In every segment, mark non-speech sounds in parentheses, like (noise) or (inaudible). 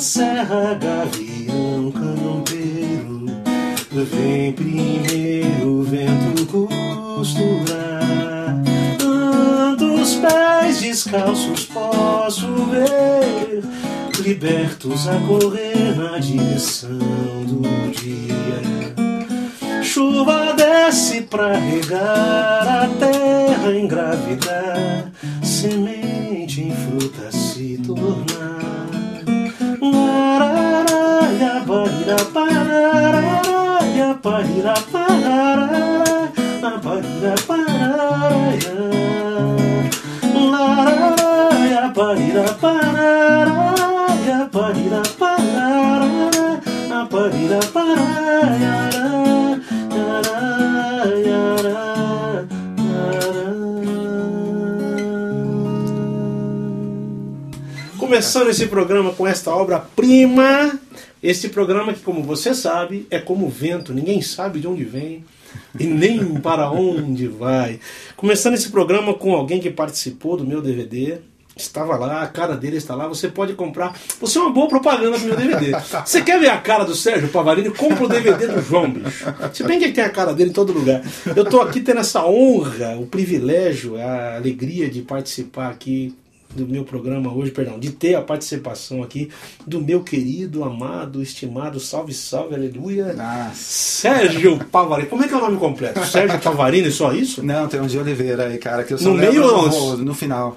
serra gavião campeiro Vem primeiro vento costurar Tantos pés descalços posso ver. Libertos a correr na direção do dia. Chuva desce pra regar a terra, engravidar, semente em fruta se tornar. Parira, pararaia, parira, pararaia, parira, pararaia. Lararaia, parira, pararaia, parira, pararaia, parira, pararaia. Começando esse programa com esta obra-prima, este programa que, como você sabe, é como vento, ninguém sabe de onde vem e nem (laughs) para onde vai. Começando esse programa com alguém que participou do meu DVD, estava lá, a cara dele está lá, você pode comprar. Você é uma boa propaganda pro meu DVD. Você quer ver a cara do Sérgio Pavarini? Compra o DVD do João, bicho. Se bem que tem a cara dele em todo lugar. Eu estou aqui tendo essa honra, o privilégio, a alegria de participar aqui do meu programa hoje, perdão, de ter a participação aqui do meu querido, amado, estimado, salve, salve, aleluia, Nossa. Sérgio Pavarini. Como é que é o nome completo? Sérgio Pavarini, só isso? Não, tem um de Oliveira aí, cara, que eu só No meio no, ou no final.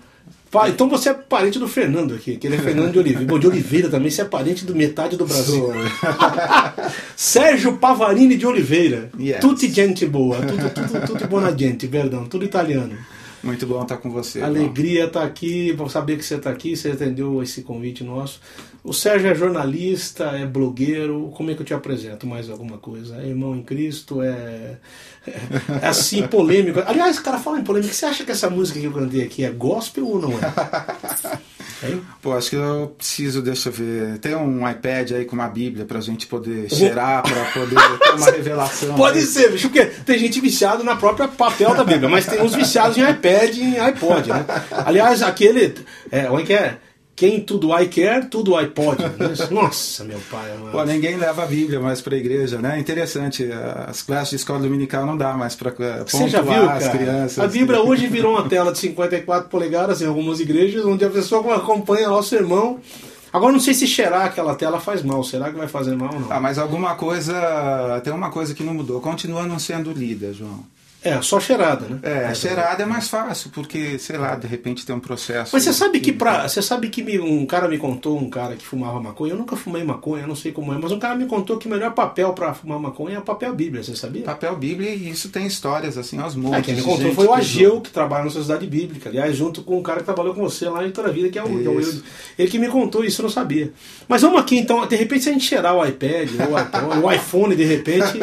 Então você é parente do Fernando aqui, que ele é Fernando de Oliveira. Bom, de Oliveira também, você é parente do metade do Brasil. Sou. (laughs) Sérgio Pavarini de Oliveira. Yes. Tutti gente boa, tudo, tudo, tudo buona gente, perdão, tudo italiano. Muito bom estar com você. Alegria estar aqui, vou saber que você está aqui, você atendeu esse convite nosso. O Sérgio é jornalista, é blogueiro. Como é que eu te apresento? Mais alguma coisa? É irmão em Cristo? É, é assim, (laughs) polêmico. Aliás, cara, fala em polêmica. Você acha que essa música que eu cantei aqui é gospel ou não é? (laughs) Hein? Pô, acho que eu preciso, deixa eu ver. Tem um iPad aí com uma Bíblia pra gente poder cheirar, pra poder ter uma (laughs) revelação. Pode aí. ser, bicho, porque tem gente viciada na própria papel da Bíblia, mas tem uns viciados em iPad e em iPod, né? Aliás, aquele. É, é que é? Quem tudo I quer, tudo iPod. Né? (laughs) Nossa, meu pai. amado. Pô, ninguém leva a Bíblia mais pra igreja, né? Interessante, as classes de escola dominical não dá mais pra eh, Você já viu, as cara? crianças. A Bíblia (laughs) hoje virou uma tela de 54 polegadas em algumas igrejas, onde a pessoa acompanha lá o sermão. Agora não sei se cheirar aquela tela faz mal. Será que vai fazer mal ou não? Ah, mas alguma coisa. Tem uma coisa que não mudou. Continua não sendo lida, João. É, só cheirada, né? É, cheirada é mais fácil, porque, sei lá, de repente tem um processo. Mas você sabe que pra, você sabe que me- um cara me contou, um cara que fumava maconha, eu nunca fumei maconha, eu não sei como é, mas um cara me contou que o melhor papel pra fumar maconha é o papel Bíblia, você sabia? Papel Bíblia e isso tem histórias assim aos É, montes. quem me contou foi o Ageu, que trabalha na Sociedade Bíblica, aliás, junto com o cara que trabalhou com você lá em Toda a Vida, que é o, que é o Isso. Ele que me contou isso, eu não sabia. Mas vamos aqui então, de repente, se a gente cheirar o iPad, ou (laughs) o iPhone, o iPhone, de repente,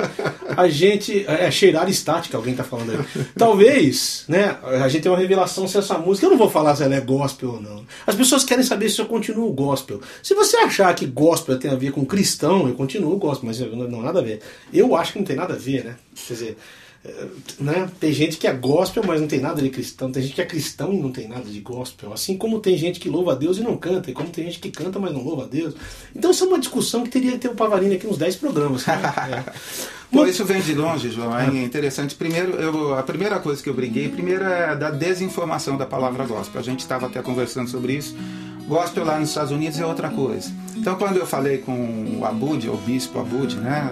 a gente. É, cheirar estática, alguém tá falando aí. Talvez, né, a gente tem uma revelação se essa música. Eu não vou falar se ela é gospel ou não. As pessoas querem saber se eu continuo gospel. Se você achar que gospel tem a ver com cristão, eu continuo gospel, mas não, não nada a ver. Eu acho que não tem nada a ver, né? Quer dizer. É, né? Tem gente que é gospel, mas não tem nada de cristão. Tem gente que é cristão e não tem nada de gospel. Assim como tem gente que louva a Deus e não canta. E como tem gente que canta, mas não louva a Deus. Então isso é uma discussão que teria que ter o Pavarini aqui uns 10 programas. Né? (laughs) É. Bom, isso vem de longe, João. É interessante. Primeiro, eu, a primeira coisa que eu briguei, primeiro é da desinformação da palavra gospel. A gente estava até conversando sobre isso. Gospel lá nos Estados Unidos é outra coisa. Então, quando eu falei com o Abud, o bispo Abud, né?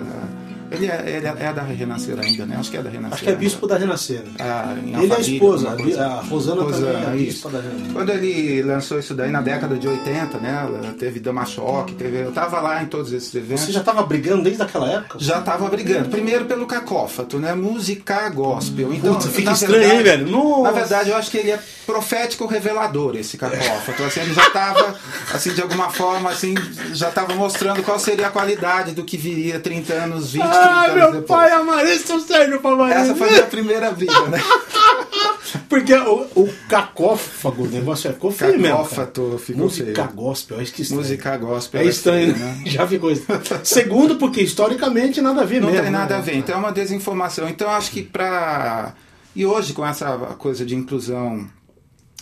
Ele é, ele é da Renascer ainda, né? Acho que é da Renascer. Acho que é bispo da Renascer. Ah, ele é a esposa, a Rosana, Rosana também é bispo da Renascer. Quando ele lançou isso daí na década de 80, né? Teve Dama Choque, teve... eu tava lá em todos esses eventos. Você já tava brigando desde aquela época? Já tava brigando. Primeiro pelo cacófato, né? Música gospel. Então, fica estranho, verdade, hein, velho? Nossa. Na verdade, eu acho que ele é profético revelador, esse cacófato. Assim, ele já tava, assim, de alguma forma, assim, já tava mostrando qual seria a qualidade do que viria 30 anos, 20, 30 Ai, meu depois. pai amarelo, Sérgio Pavarini. Essa foi a minha primeira briga, né? (laughs) Porque o, o cacófago, o negócio é ficou feio mesmo. Cacófato ficou Música feio. gospel, acho que estranho. Música gospel. É estranho, feio, né? (laughs) Já ficou estranho. Segundo, porque historicamente nada a ver Não mesmo. tem nada né? a ver. Então é uma desinformação. Então acho que para e hoje com essa coisa de inclusão,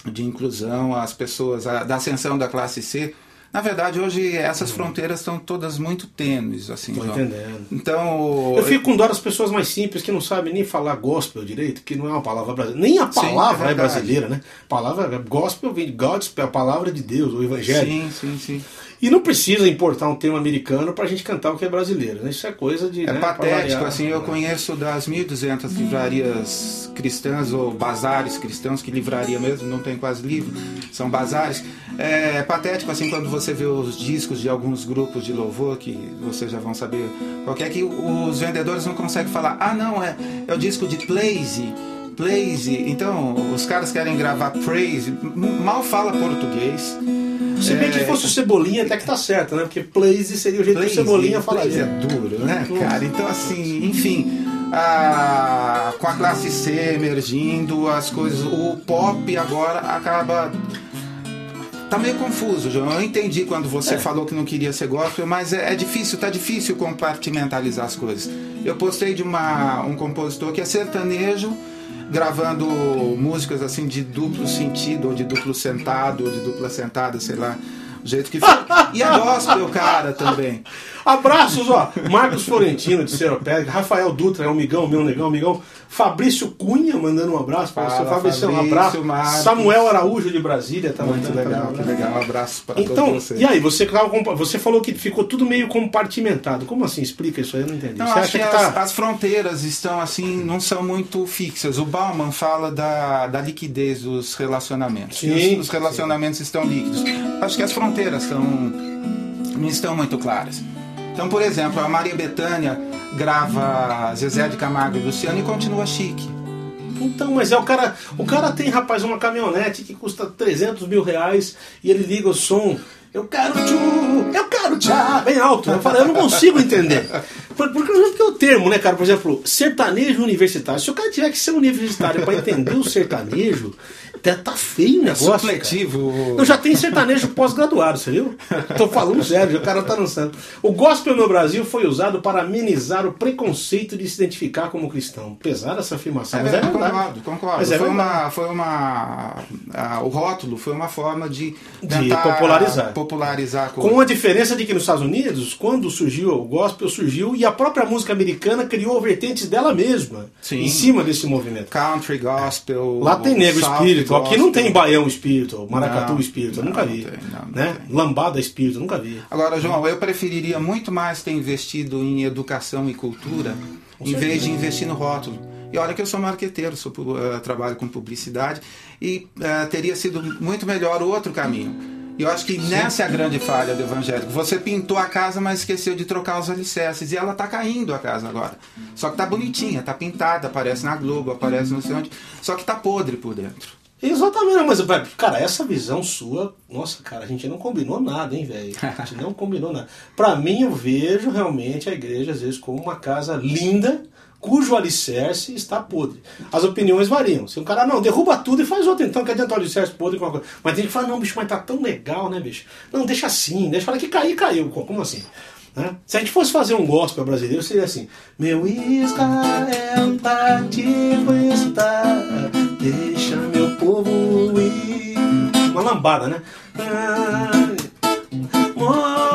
de inclusão, as pessoas, a, da ascensão da classe C, na verdade hoje essas fronteiras estão todas muito tênues, assim. Tô João. entendendo. Então Eu fico com dó das pessoas mais simples que não sabem nem falar gospel direito, que não é uma palavra brasileira. Nem a palavra é é, verdade. brasileira, né? A palavra gospel vem de gospel, é a palavra de Deus, o evangelho. sim, sim, sim. E não precisa importar um tema americano pra gente cantar o que é brasileiro, né? Isso é coisa de. É né, patético, variar. assim, eu conheço das 1.200 livrarias cristãs ou bazares cristãos, que livraria mesmo, não tem quase livro, são bazares. É patético, assim, quando você vê os discos de alguns grupos de louvor, que vocês já vão saber qual que é, que os vendedores não conseguem falar, ah, não, é, é o disco de Blaze, Blaze. Então, os caras querem gravar Praise, mal fala português. Se bem que fosse o Cebolinha, até que tá certo, né? Porque Blaze seria o jeito que o Blaze, Cebolinha Blaze é falaria. duro, né, cara? Então, assim, enfim, a- com a classe C emergindo, as coisas, o pop agora acaba. Tá meio confuso, João. Eu entendi quando você É. falou que não queria ser gospel, mas é, é difícil, tá difícil compartimentalizar as coisas. Eu postei de uma, um compositor que é sertanejo, gravando músicas assim de duplo sentido, ou de duplo sentado, ou de dupla sentada, sei lá, o jeito que for. E é gospel, cara, também. Abraços, ó. Marcos Florentino de Seropédica, Rafael Dutra, é um migão, meu negão, migão. Fabrício Cunha mandando um abraço para você. Fabrício, um abraço. Marcos. Samuel Araújo de Brasília tá Muito legal, um que abraço. legal. Um abraço para Então, todos vocês. e aí, você, você falou que ficou tudo meio compartimentado. Como assim? Explica isso aí, eu não entendi. Não, você acho acha que, que as, tá. as fronteiras estão assim, não são muito fixas. O Bauman fala da, da liquidez dos relacionamentos. Sim, os, os relacionamentos estão líquidos. Acho que as fronteiras estão, não estão muito claras. Então, por exemplo, a Maria Bethânia grava Zezé de Camargo e Luciano e continua chique. Então, mas é o cara. O cara tem, rapaz, uma caminhonete que custa 300 mil reais e ele liga o som. Eu quero tchu, eu quero tchá, bem alto. Eu falo, eu não consigo entender. Por- Porque, porque o termo, né, cara? Por exemplo, sertanejo universitário. Se o cara tiver que ser universitário para entender o sertanejo, tá, tá feio o negócio. cara. Supletivo. Eu já tenho sertanejo pós-graduado, você viu? Tô falando sério, o cara tá lançando. O gospel no Brasil foi usado para amenizar o preconceito de se identificar como cristão. Pesada essa afirmação, É mas é verdade, concordo, concordo. Mas é foi, verdade. uma, foi uma. a- o rótulo foi uma forma de, De popularizar. popularizar coisa. Com a diferença de que nos Estados Unidos, quando surgiu o gospel, surgiu e a própria música americana criou vertentes dela mesma Sim. em cima desse movimento. Country, gospel. Lá tem negro soft espírito, aqui não tem baião espírito, maracatu Não, espírito, eu não, nunca não vi. tem, não, não né? tem. Lambada espírito, nunca vi. Agora, João, eu preferiria muito mais ter investido em educação e cultura em vez de investir no rótulo. E olha que eu sou marqueteiro, sou, eh, trabalho com publicidade e eh, teria sido muito melhor o outro caminho. E eu acho que nessa é a grande falha do evangélico. Você pintou a casa, mas esqueceu de trocar os alicerces. E ela tá caindo a casa agora. Só que tá bonitinha, tá pintada, aparece na Globo, aparece não sei onde. Só que tá podre por dentro. Exatamente, mas, velho, cara, essa visão sua, nossa, cara, a gente não combinou nada, hein, velho? A gente não (laughs) combinou nada. Pra mim, eu vejo realmente a igreja, às vezes, como uma casa linda, cujo alicerce está podre. As opiniões variam. Se um cara, não, derruba tudo e faz outro, então, que adianta o alicerce podre com uma coisa. Mas tem gente que fala, não, bicho, mas tá tão legal, né, bicho? Não, deixa assim, deixa falar que cair, caiu. Como assim? Né? Se a gente fosse fazer um gospel brasileiro, seria assim: Meu Israel cativo está, deixa meu povo ir. Uma lambada, né? Moisés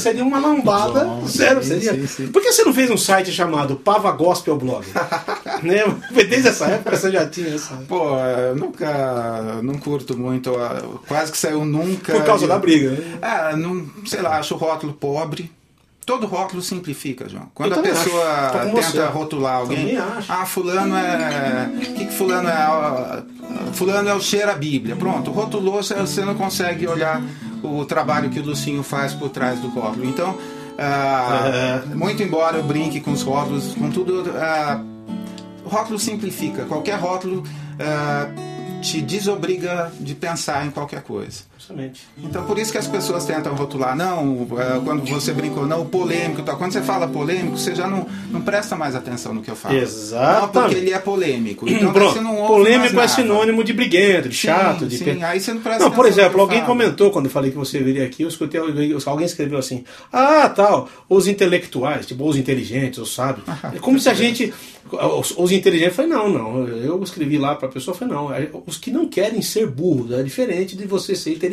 Seria uma lambada, Bom, sério, sim, seria. sim, sim. Por que você não fez um site chamado Pava Gospel Blog? (laughs) né? Desde essa época você já tinha essa. Pô, eu nunca. Não curto muito. ah, Quase que saiu nunca. Por causa Eu- da briga, né? Ah, não, sei lá, acho o rótulo pobre. Todo rótulo simplifica, João. Quando a pessoa com tenta você. rotular alguém, ah, fulano é. O que, que fulano é? Fulano é o cheiro a Bíblia. Pronto, rotulou, você não consegue olhar o trabalho que o Lucinho faz por trás do rótulo. Então, ah, É. muito embora eu brinque com os rótulos, com tudo, ah, o rótulo simplifica. Qualquer rótulo ah, te desobriga de pensar em qualquer coisa. Justamente. Então por isso que as pessoas tentam rotular, não, é, quando você brincou, não, polêmico e tal. Quando você fala polêmico, você já não, não presta mais atenção no que eu falo. Não, porque ele é polêmico. Então Pronto. você não ouve Polêmico é mais nada. sinônimo de briguento, de Sim, chato, de. sim, aí você não presta Não, por exemplo, alguém falo. comentou quando eu falei que você viria aqui, eu escutei alguém- alguém escreveu assim: Ah, tal, os intelectuais, tipo, os inteligentes, os sábios. (laughs) É como se a gente. Os, os inteligentes, eu falei, não, não. Eu escrevi lá pra pessoa, eu falei, não. é, Os que não querem ser burros, é diferente de você ser inteligente.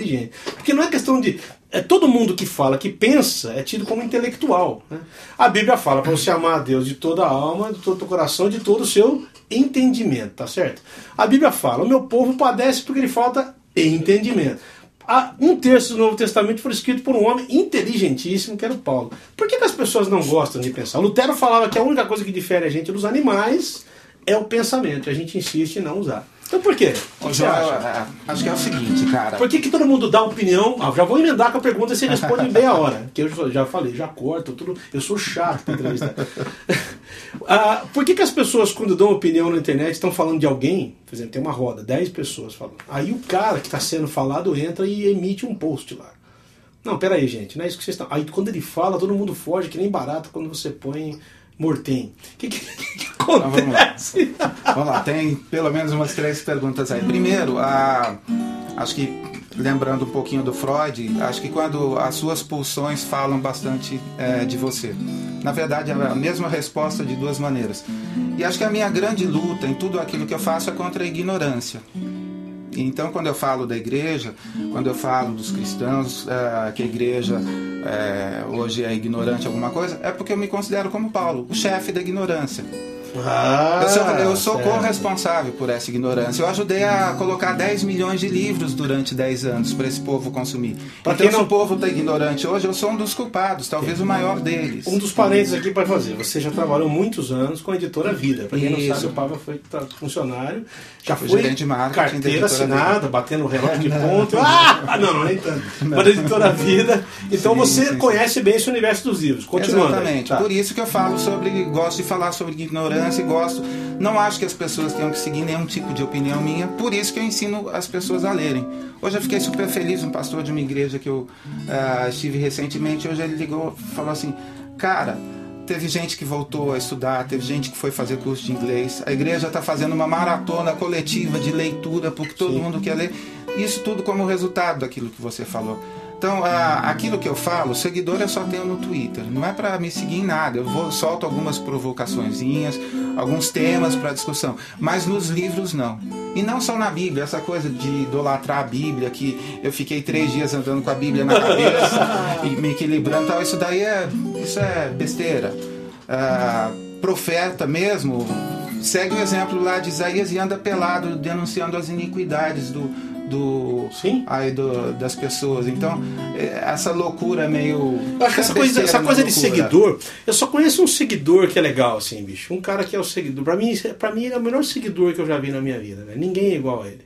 Porque não é questão de. É todo mundo que fala, que pensa, é tido como intelectual. né? A Bíblia fala para você amar a Deus de toda a alma, de todo o coração, de todo o seu entendimento, tá certo? A Bíblia fala: o meu povo padece porque lhe falta entendimento. Um terço do Novo Testamento foi escrito por um homem inteligentíssimo, que era o Paulo. Por que, que as pessoas não gostam de pensar? Lutero falava que a única coisa que difere a gente dos animais é o pensamento. A gente insiste em não usar. Então por quê? Ô, João, é, acho que é o seguinte, cara. Por que, que todo mundo dá opinião? Ah, já vou emendar com a pergunta e você responde em meia hora. Que eu já- falei, já corto tudo. Eu sou chato para entrevistar. (laughs) Ah, por que, que as pessoas, quando dão opinião na internet, estão falando de alguém? Por exemplo, tem uma roda, 10 pessoas falando. Aí o cara que está sendo falado entra e emite um post lá. Não, peraí, gente, não é isso que vocês estão. Aí quando ele fala, todo mundo foge, que nem barato quando você põe mortem. O que, que, que vamos lá. acontece? Vamos lá, tem pelo menos umas três perguntas aí. Primeiro, a, acho que lembrando um pouquinho do Freud, acho que quando as suas pulsões falam bastante é, de você. Na verdade, é a mesma resposta de duas maneiras. E acho que a minha grande luta em tudo aquilo que eu faço é contra a ignorância. Então, quando eu falo da igreja, quando eu falo dos cristãos, eh, que a igreja eh, hoje é ignorante alguma coisa, é porque eu me considero como Paulo, o chefe da ignorância. Ah, Eu sou, eu sou corresponsável por essa ignorância. Eu ajudei a colocar 10 milhões de livros durante 10 anos para esse povo consumir. Pra então, quem se não- o povo está ignorante hoje, eu sou um dos culpados, talvez o maior deles. Um dos parênteses aqui para fazer. Você já trabalhou muitos anos com a editora Vida. Para quem não Isso. sabe, o Pava foi tra- funcionário. Já Fui foi gerente de marketing carteira assinada, batendo o relógio de (laughs) ponto. Ah, não, não, nem tanto. Mas da editora Vida. Então Sim, você sim, sim. conhece bem esse universo dos livros. Continuando. Exatamente. Tá. Por isso que eu falo sobre, gosto de falar sobre ignorância e gosto. Não acho que as pessoas tenham que seguir nenhum tipo de opinião minha. Por isso que eu ensino as pessoas a lerem. Hoje eu fiquei super feliz, um pastor de uma igreja que eu ah, estive recentemente. Hoje ele ligou, falou assim, cara. Teve gente que voltou a estudar, teve gente que foi fazer curso de inglês. A igreja está fazendo uma maratona coletiva de leitura porque todo Sim. mundo quer ler. Isso tudo como resultado daquilo que você falou. Então, ah, aquilo que eu falo, seguidor eu só tenho no Twitter. Não é para me seguir em nada. Eu vou solto algumas provocaçõezinhas, alguns temas para discussão, mas nos livros não. E não só na Bíblia, essa coisa de idolatrar a Bíblia, que eu fiquei três dias andando com a Bíblia na cabeça (laughs) e me equilibrando, tal. Isso daí é, isso é besteira. Ah, profeta mesmo segue o exemplo lá de Isaías e anda pelado denunciando as iniquidades do, do Sim. aí do- das pessoas. Então, é, essa loucura meio. Acho que essa coisa, essa na coisa de seguidor, eu só conheço um seguidor que é legal, assim, bicho. Um cara que é o seguidor. Pra mim, pra mim ele é o melhor seguidor que eu já vi na minha vida, velho. Ninguém é igual a ele.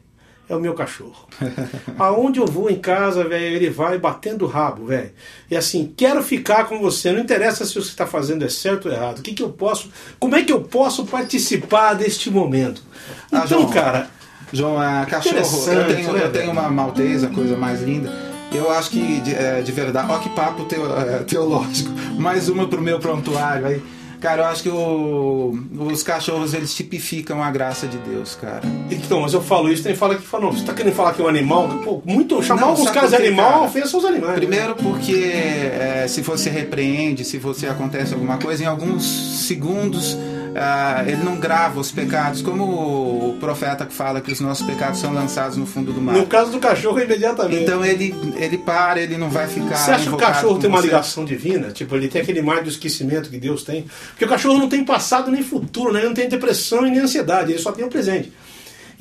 É o meu cachorro. (laughs) Aonde eu vou em casa, velho, ele vai batendo o rabo, velho. E assim, quero ficar com você. Não interessa se o que você está fazendo é certo ou errado. O que, que eu posso. Como é que eu posso participar deste momento? Ah, Então, João, cara, João, a cachorro, eu tenho, né, eu tenho velho? uma maltesa, coisa mais linda. Eu acho que, de, é, de verdade, ó que papo teo- é, teológico. (laughs) Mais uma pro meu prontuário aí. Cara, eu acho que o- os cachorros eles tipificam a graça de Deus, cara. Então, mas eu falo isso, tem fala que fala, não, você tá querendo falar que é um animal? Pô, muito, chamar Não, alguns caras de animal é cara? ofensa aos animais. né? Primeiro porque é, se você repreende, se você acontece alguma coisa, em alguns segundos ah, ele não grava os pecados, como o profeta que fala que os nossos pecados são lançados no fundo do mar. No caso do cachorro, é imediatamente. Então ele, ele para, ele não vai ficar. Você acha que o cachorro tem uma você. ligação divina? Tipo, ele tem aquele mar do esquecimento que Deus tem? Porque o cachorro não tem passado nem futuro, né? ele não tem depressão e nem ansiedade, ele só tem o presente.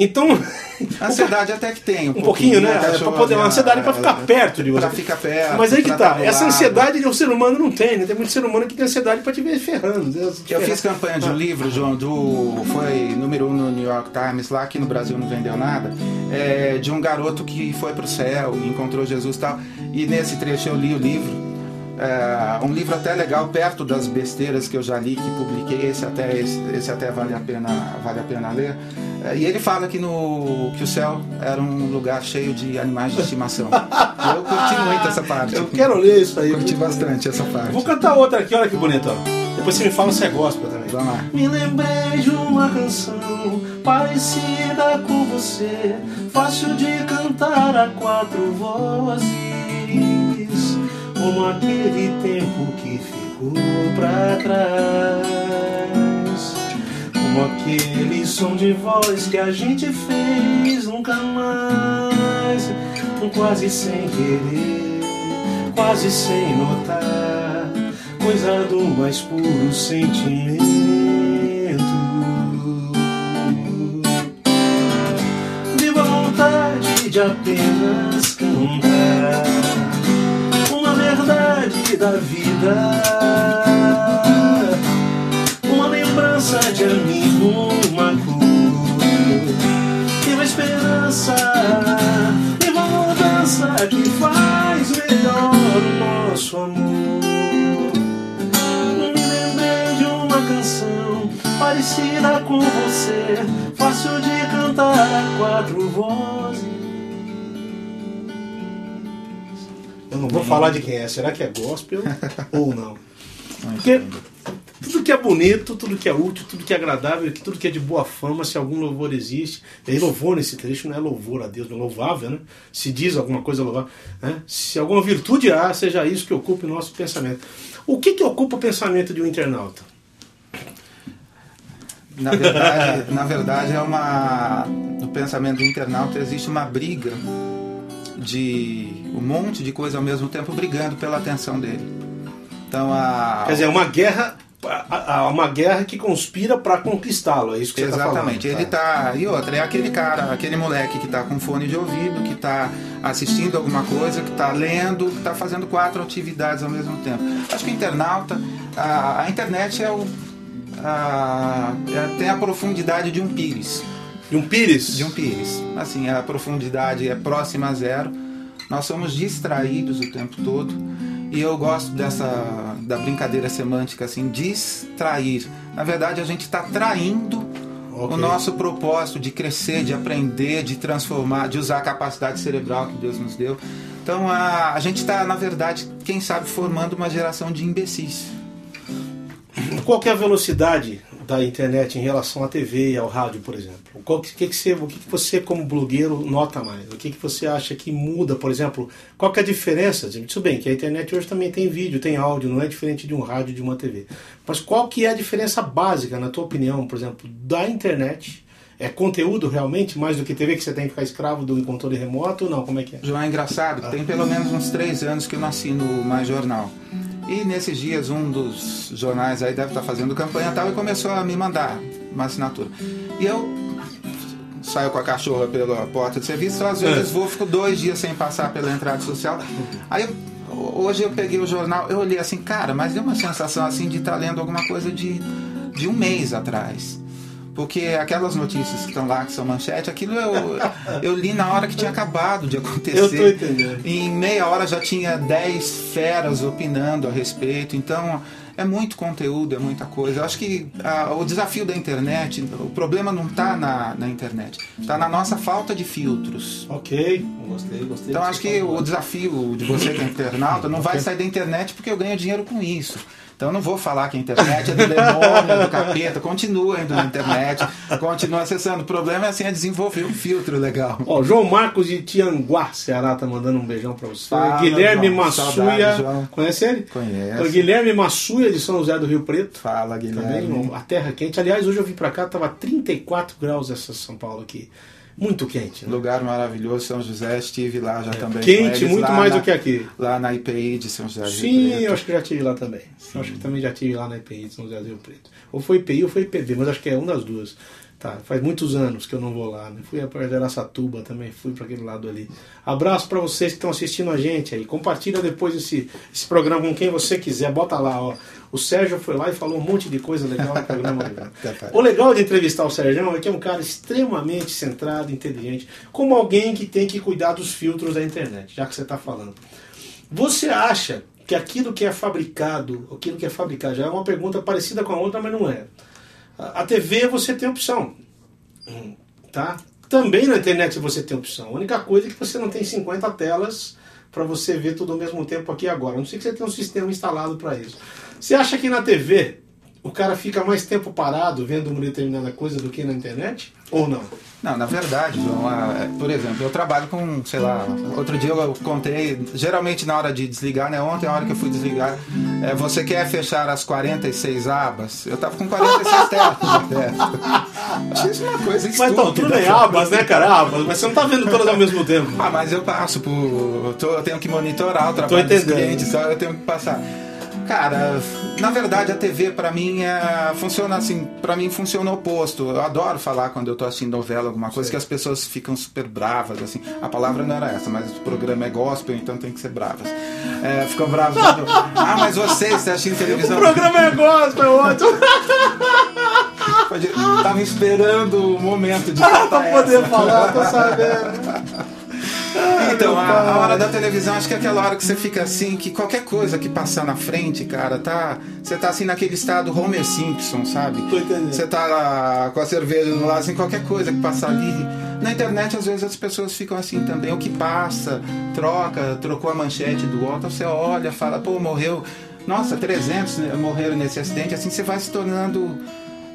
Então, (laughs) ansiedade até que tem. Um, um pouquinho, né? o É, cachorro, pra poder, uma ansiedade pra ficar é, perto de você. Pra ficar perto. Mas aí que tá, essa ansiedade o ser humano não tem, né? Tem muito ser humano que tem ansiedade pra te ver ferrando. Deus, te Eu fiz campanha de um livro, João, do. Foi número um no New York Times, lá aqui no Brasil não vendeu nada. é, de um garoto que foi pro céu, encontrou Jesus e tal. E nesse trecho eu li o livro. É, um livro até legal, perto das besteiras que eu já li, que publiquei, esse até, esse, esse até vale, a pena, vale a pena ler. É, e ele fala que, no, que o céu era um lugar cheio de animais de estimação. (laughs) Eu curti muito essa parte. Eu quero ler isso aí. Curti bastante essa parte. Vou cantar outra aqui, olha que bonito. Depois você me fala se é gospel também. Vamos lá. Me lembrei de uma canção parecida com você, fácil de cantar a quatro vozes, como aquele tempo que ficou pra trás, como aquele som de voz que a gente fez nunca mais, quase sem querer, quase sem notar, coisa do mais puro sentimento. De vontade de apenas cantar da vida, uma lembrança de amigo, uma cor e uma esperança e uma mudança que faz melhor o nosso amor. Me lembrei de uma canção parecida com você, fácil de cantar a quatro vozes. Eu não vou falar de quem é, será que é gospel (laughs) ou não? Porque tudo que é bonito, tudo que é útil, tudo que é agradável, tudo que é de boa fama, se algum louvor existe, e aí louvor nesse trecho não é louvor a Deus, não é louvável, né? Se diz alguma coisa louvável, né? Se alguma virtude há, seja isso que ocupe o nosso pensamento. O que, que ocupa o pensamento de um internauta? Na verdade, na verdade é uma no pensamento do internauta existe uma briga de um monte de coisa ao mesmo tempo brigando pela atenção dele. Então a Quer dizer, é uma guerra, uma guerra que conspira para conquistá-lo, é isso que você está falando. Exatamente. Ele tá. E outra, é aquele cara, aquele moleque que tá com fone de ouvido, que tá assistindo alguma coisa, que tá lendo, que tá fazendo quatro atividades ao mesmo tempo. Acho que o internauta. A, a internet é o. a- é- tem a profundidade de um pires. De um pires? De um pires. Assim, a profundidade é próxima a zero. Nós somos distraídos o tempo todo. E eu gosto dessa da brincadeira semântica assim, distrair. Na verdade, a gente está traindo Ok. o nosso propósito de crescer, de aprender, de transformar, de usar a capacidade cerebral que Deus nos deu. Então a, a gente está, na verdade, quem sabe, formando uma geração de imbecis. Qual que é velocidade da internet em relação à TV e ao rádio, por exemplo? Qual que, que, você, o que, que você, como blogueiro, nota mais? O que, que você acha que muda, por exemplo? Qual que é a diferença? Tudo bem que a internet hoje também tem vídeo, tem áudio, não é diferente de um rádio de uma TV. Mas qual que é a diferença básica, na tua opinião, por exemplo, da internet? É conteúdo realmente, mais do que TV, que você tem que ficar escravo do controle remoto ou não? Como é que é? João, é engraçado, tem pelo menos uns três anos que eu nasci no Mais Jornal. E nesses dias um dos jornais aí deve estar fazendo campanha e tal e começou a me mandar uma assinatura. E eu saio com a cachorra pela porta de serviço, às vezes vou, fico dois dias sem passar pela entrada social. Aí hoje eu peguei o jornal, eu olhei assim, cara, mas deu uma sensação assim de estar lendo alguma coisa de, de um mês atrás. Porque aquelas notícias que estão lá, que são manchete, aquilo eu, eu li na hora que tinha acabado de acontecer. Eu tô entendendo. Em meia hora já tinha 10 feras opinando a respeito. Então é muito conteúdo, é muita coisa. Eu acho que ah, o desafio da internet, o problema não está na, na internet, está na nossa falta de filtros. Ok, gostei, gostei. Então acho que o desafio de você que é internauta não vai sair da internet porque eu ganho dinheiro com isso. Então não vou falar que a internet é do demônio, é do capeta, continua indo na internet, continua acessando. O problema é assim, é desenvolver um filtro legal. Ó, João Marcos de Tianguá, Ceará, tá mandando um beijão pra você. Fala, Guilherme João. Massuia. Saudade. Conhece ele? Conheço. O Guilherme Massuia de São José do Rio Preto. Fala, Também, Guilherme. a terra quente. Aliás, hoje eu vim pra cá, tava 34 graus essa São Paulo aqui. Muito quente, né? Lugar maravilhoso, São José, estive lá já também. com Quente, eles, muito mais na- do que aqui. Lá na IPI de São José Sim, Preto. eu acho que já tive lá também. Eu acho que também já tive lá na IPI de São José do Rio Preto. Ou foi IPI ou foi IPB, mas acho que é uma das duas. Tá, faz muitos anos que eu não vou lá. Né? Fui para Araçatuba também, fui para aquele lado ali. Abraço para vocês que estão assistindo a gente aí. Compartilha depois esse, esse programa com quem você quiser. Bota lá, ó. O Sérgio foi lá e falou um monte de coisa legal no programa. (laughs) o legal de entrevistar o Sérgio é que é um cara extremamente centrado, inteligente, como alguém que tem que cuidar dos filtros da internet, já que você está falando. Você acha que aquilo que é fabricado, aquilo que é fabricado, já é uma pergunta parecida com a outra, mas não é. A TV você tem opção, tá? Também na internet você tem opção. A única coisa é que você não tem 50 telas para você ver tudo ao mesmo tempo aqui agora. A não sei que você tenha um sistema instalado para isso. Você acha que na TV o cara fica mais tempo parado vendo uma determinada coisa do que na internet? Ou não? Não, na verdade, João, por exemplo, eu trabalho com, sei lá, outro dia eu contei, geralmente na hora de desligar, né? Ontem, a hora que eu fui desligar, é, você quer fechar as 46 abas? Eu tava com 46 telas abertas. Achei isso uma coisa Mas estúpida. então, tudo bem, abas, né, cara? Abas, mas você não tá vendo todas ao mesmo tempo. Ah, mas eu passo por. Eu, tô- eu tenho que monitorar o trabalho dos clientes, então eu tenho que passar. Cara, na verdade a TV pra mim é, funciona assim, pra mim funciona o oposto. Eu adoro falar quando eu tô assistindo novela, alguma coisa que as pessoas ficam super bravas, assim. A palavra não era essa, mas o programa é gospel, então tem que ser bravas. É, ficam bravas. (laughs) ah, mas você está assistindo O televisão. programa é gospel, é ótimo. Pode- Tava esperando o momento de Ah, (laughs) pra poder falar, tô sabendo. Então, meu a, a hora da televisão, acho que é aquela hora que você fica assim, que qualquer coisa que passar na frente, cara, tá. Você tá assim naquele estado Homer Simpson, sabe? Você tá lá com a cerveja do lado, assim, qualquer coisa que passar ali. Na internet, às vezes, as pessoas ficam assim também. O que passa, troca, trocou a manchete do outro, você olha, fala, pô, morreu. Nossa, 300 morreram nesse acidente. Assim você vai se tornando,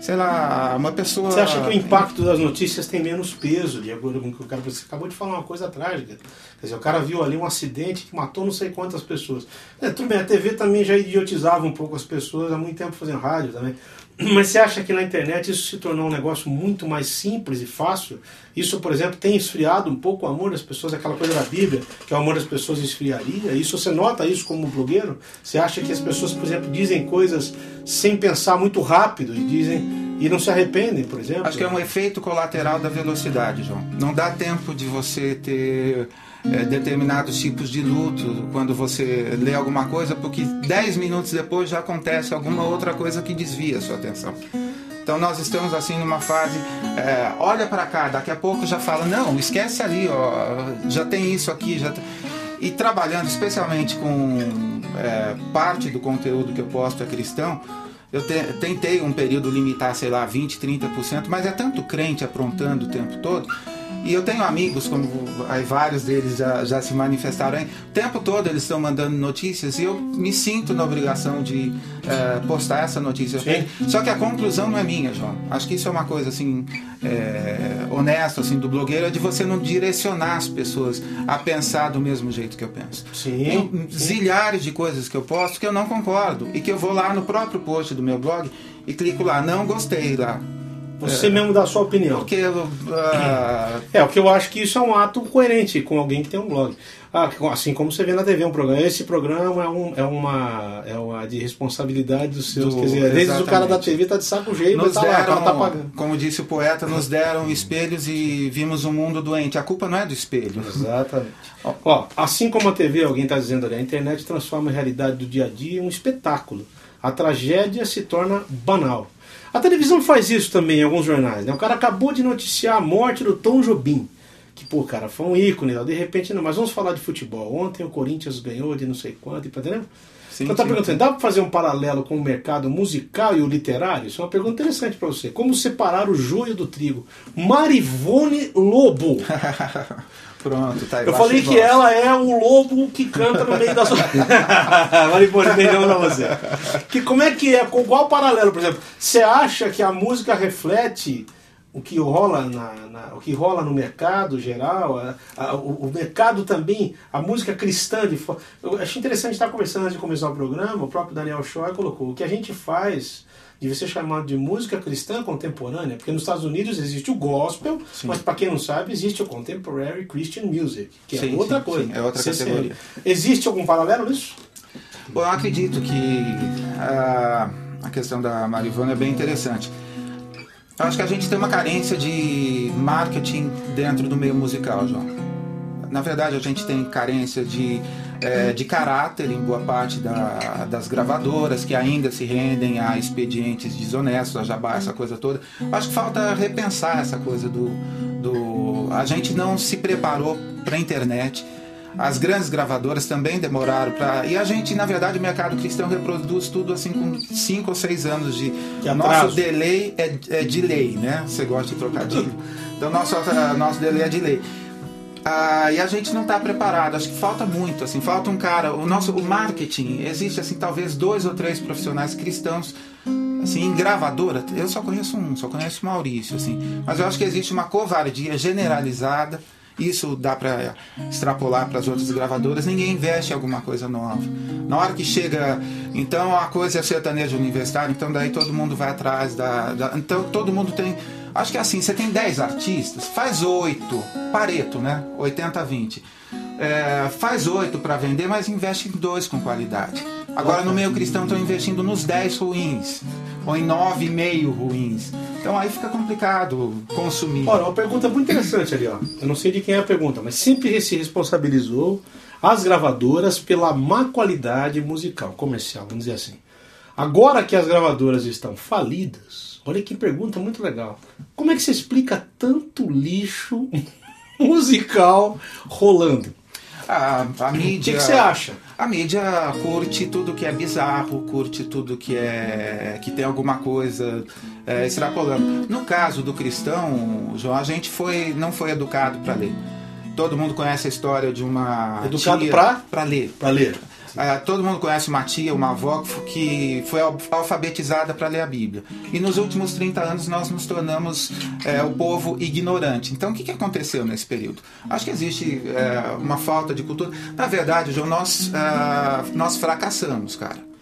sei lá, uma pessoa. Você acha que o impacto das notícias tem menos peso, de acordo com o que o cara. Você acabou de falar uma coisa trágica. Quer dizer, o cara viu ali um acidente que matou não sei quantas pessoas. É, tudo bem, a TV também já idiotizava um pouco as pessoas há muito tempo fazendo rádio também. (clears throat) Mas você acha que na internet isso se tornou um negócio muito mais simples e fácil? Isso, por exemplo, tem esfriado um pouco o amor das pessoas, aquela coisa da Bíblia, que o amor das pessoas esfriaria? Isso você nota isso como blogueiro? Você acha que as pessoas, por exemplo, dizem coisas sem pensar muito rápido e dizem e não se arrependem, por exemplo? Acho que é um efeito colateral da velocidade, João. Não dá tempo de você ter é, determinados tipos de luto quando você lê alguma coisa, porque 10 minutos depois já acontece alguma outra coisa que desvia a sua atenção. Então nós estamos assim numa fase, é, olha para cá, daqui a pouco já fala, não, esquece ali, ó, já tem isso aqui, já e trabalhando especialmente com é, parte do conteúdo que eu posto é cristão, eu te- tentei um período limitar, sei lá, 20, 30%, mas é tanto crente aprontando o tempo todo. E eu tenho amigos, como aí vários deles já, já se manifestaram aí, o tempo todo eles estão mandando notícias e eu me sinto na obrigação de eh, postar essa notícia. Sim. Só que a conclusão não é minha, João. Acho que isso é uma coisa assim, é, honesta assim, do blogueiro, é de você não direcionar as pessoas a pensar do mesmo jeito que eu penso. Sim, Tem zilhares de coisas que eu posto que eu não concordo e que eu vou lá no próprio post do meu blog e clico lá, não gostei lá. Você mesmo dá a sua opinião. Porque ah, É, o que eu acho que isso é um ato coerente com alguém que tem um blog. Ah, assim como você vê na TV um programa. Esse programa é, um, é, uma, é uma de responsabilidade dos seus. Do- quer dizer, às vezes o cara da. TV tá de saco cheio, mas tá lá, o cara deram, tá pagando. como disse o poeta, nos deram espelhos e vimos um mundo doente. A culpa não é do espelho. Exatamente. Ó, assim como a TV, alguém está dizendo ali, a internet transforma a realidade do dia a dia em um espetáculo. A tragédia se torna banal. A televisão faz isso também em alguns jornais. Né? O cara acabou de noticiar a morte do Tom Jobim. Que, pô, cara, foi um ícone. De repente, não, mas vamos falar de futebol. Ontem o Corinthians ganhou de não sei quanto, entendeu? Sim, então tá sim. perguntando, dá para fazer um paralelo com o mercado musical e o literário? Isso é uma pergunta interessante para você. Como separar o joio do trigo? Marivone Lobo. (laughs) Pronto, tá aí. Eu falei que ela é o lobo que canta no meio da sua. Maripone, beijão pra você. Que, como é que é? Com qual paralelo, por exemplo? Você acha que a música reflete o que rola na, na, o que rola no mercado geral, a, a, o, o, mercado também, a música cristã de eu acho interessante estar conversando antes de começar o programa, o próprio Daniel Shaw colocou o que a gente faz deve ser chamado de música cristã contemporânea, porque nos Estados Unidos existe o gospel, sim. mas para quem não sabe, existe o contemporary Christian music, que é sim, outra sim, coisa. é outra categoria. Existe algum paralelo nisso? Bom, eu acredito que a, a questão da Marivana é bem interessante. Eu acho que a gente tem uma carência de marketing dentro do meio musical, João. Na verdade, a gente tem carência de, é, de caráter em boa parte da, das gravadoras que ainda se rendem a expedientes desonestos, a jabá, essa coisa toda. Acho que falta repensar essa coisa do. do a gente não se preparou para a internet as grandes gravadoras também demoraram para. E a gente, na verdade, o mercado cristão reproduz tudo assim com 5 ou 6 anos de. Que nosso delay é, é delay, né? Você gosta de trocadilho. (laughs) Então, nosso, nosso delay é delay. Ah, e a gente não está preparado. Acho que falta muito, assim, falta um cara. O nosso o marketing existe assim talvez dois ou três profissionais cristãos assim em gravadora. Eu só conheço um, só conheço o Maurício, assim. Mas eu acho que existe uma covardia generalizada isso dá para extrapolar para as outras gravadoras. Ninguém investe em alguma coisa nova. Na hora que chega, então a coisa é sertanejo universitário, então daí todo mundo vai atrás da, da então todo mundo tem Acho que é assim, você tem 10 artistas, faz 8, Pareto, né? 80 20. É, faz 8 para vender, mas investe em 2 com qualidade. Agora no meio cristão estão investindo nos 10 ruins, ou em 9,5 ruins. Então aí fica complicado consumir. Olha, uma pergunta muito interessante ali, ó. Eu não sei de quem é a pergunta, mas sempre se responsabilizou as gravadoras pela má qualidade musical, comercial, vamos dizer assim. Agora que as gravadoras estão falidas, olha que pergunta muito legal. Como é que se explica tanto lixo (laughs) musical rolando? A, a mídia. O que, você acha? A mídia curte tudo que é bizarro, curte tudo que é que tem alguma coisa é, extrapolando. No caso do cristão, João, a gente foi não foi educado para ler. Todo mundo conhece a história de uma educado para para ler. Para ler. É, todo mundo conhece uma tia, uma avó que foi alfabetizada para ler a Bíblia. E nos últimos 30 anos nós nos tornamos é, o povo ignorante. Então o que, que aconteceu nesse período? Acho que existe é, uma falta de cultura. Na verdade, João, nós, é, nós fracassamos, cara.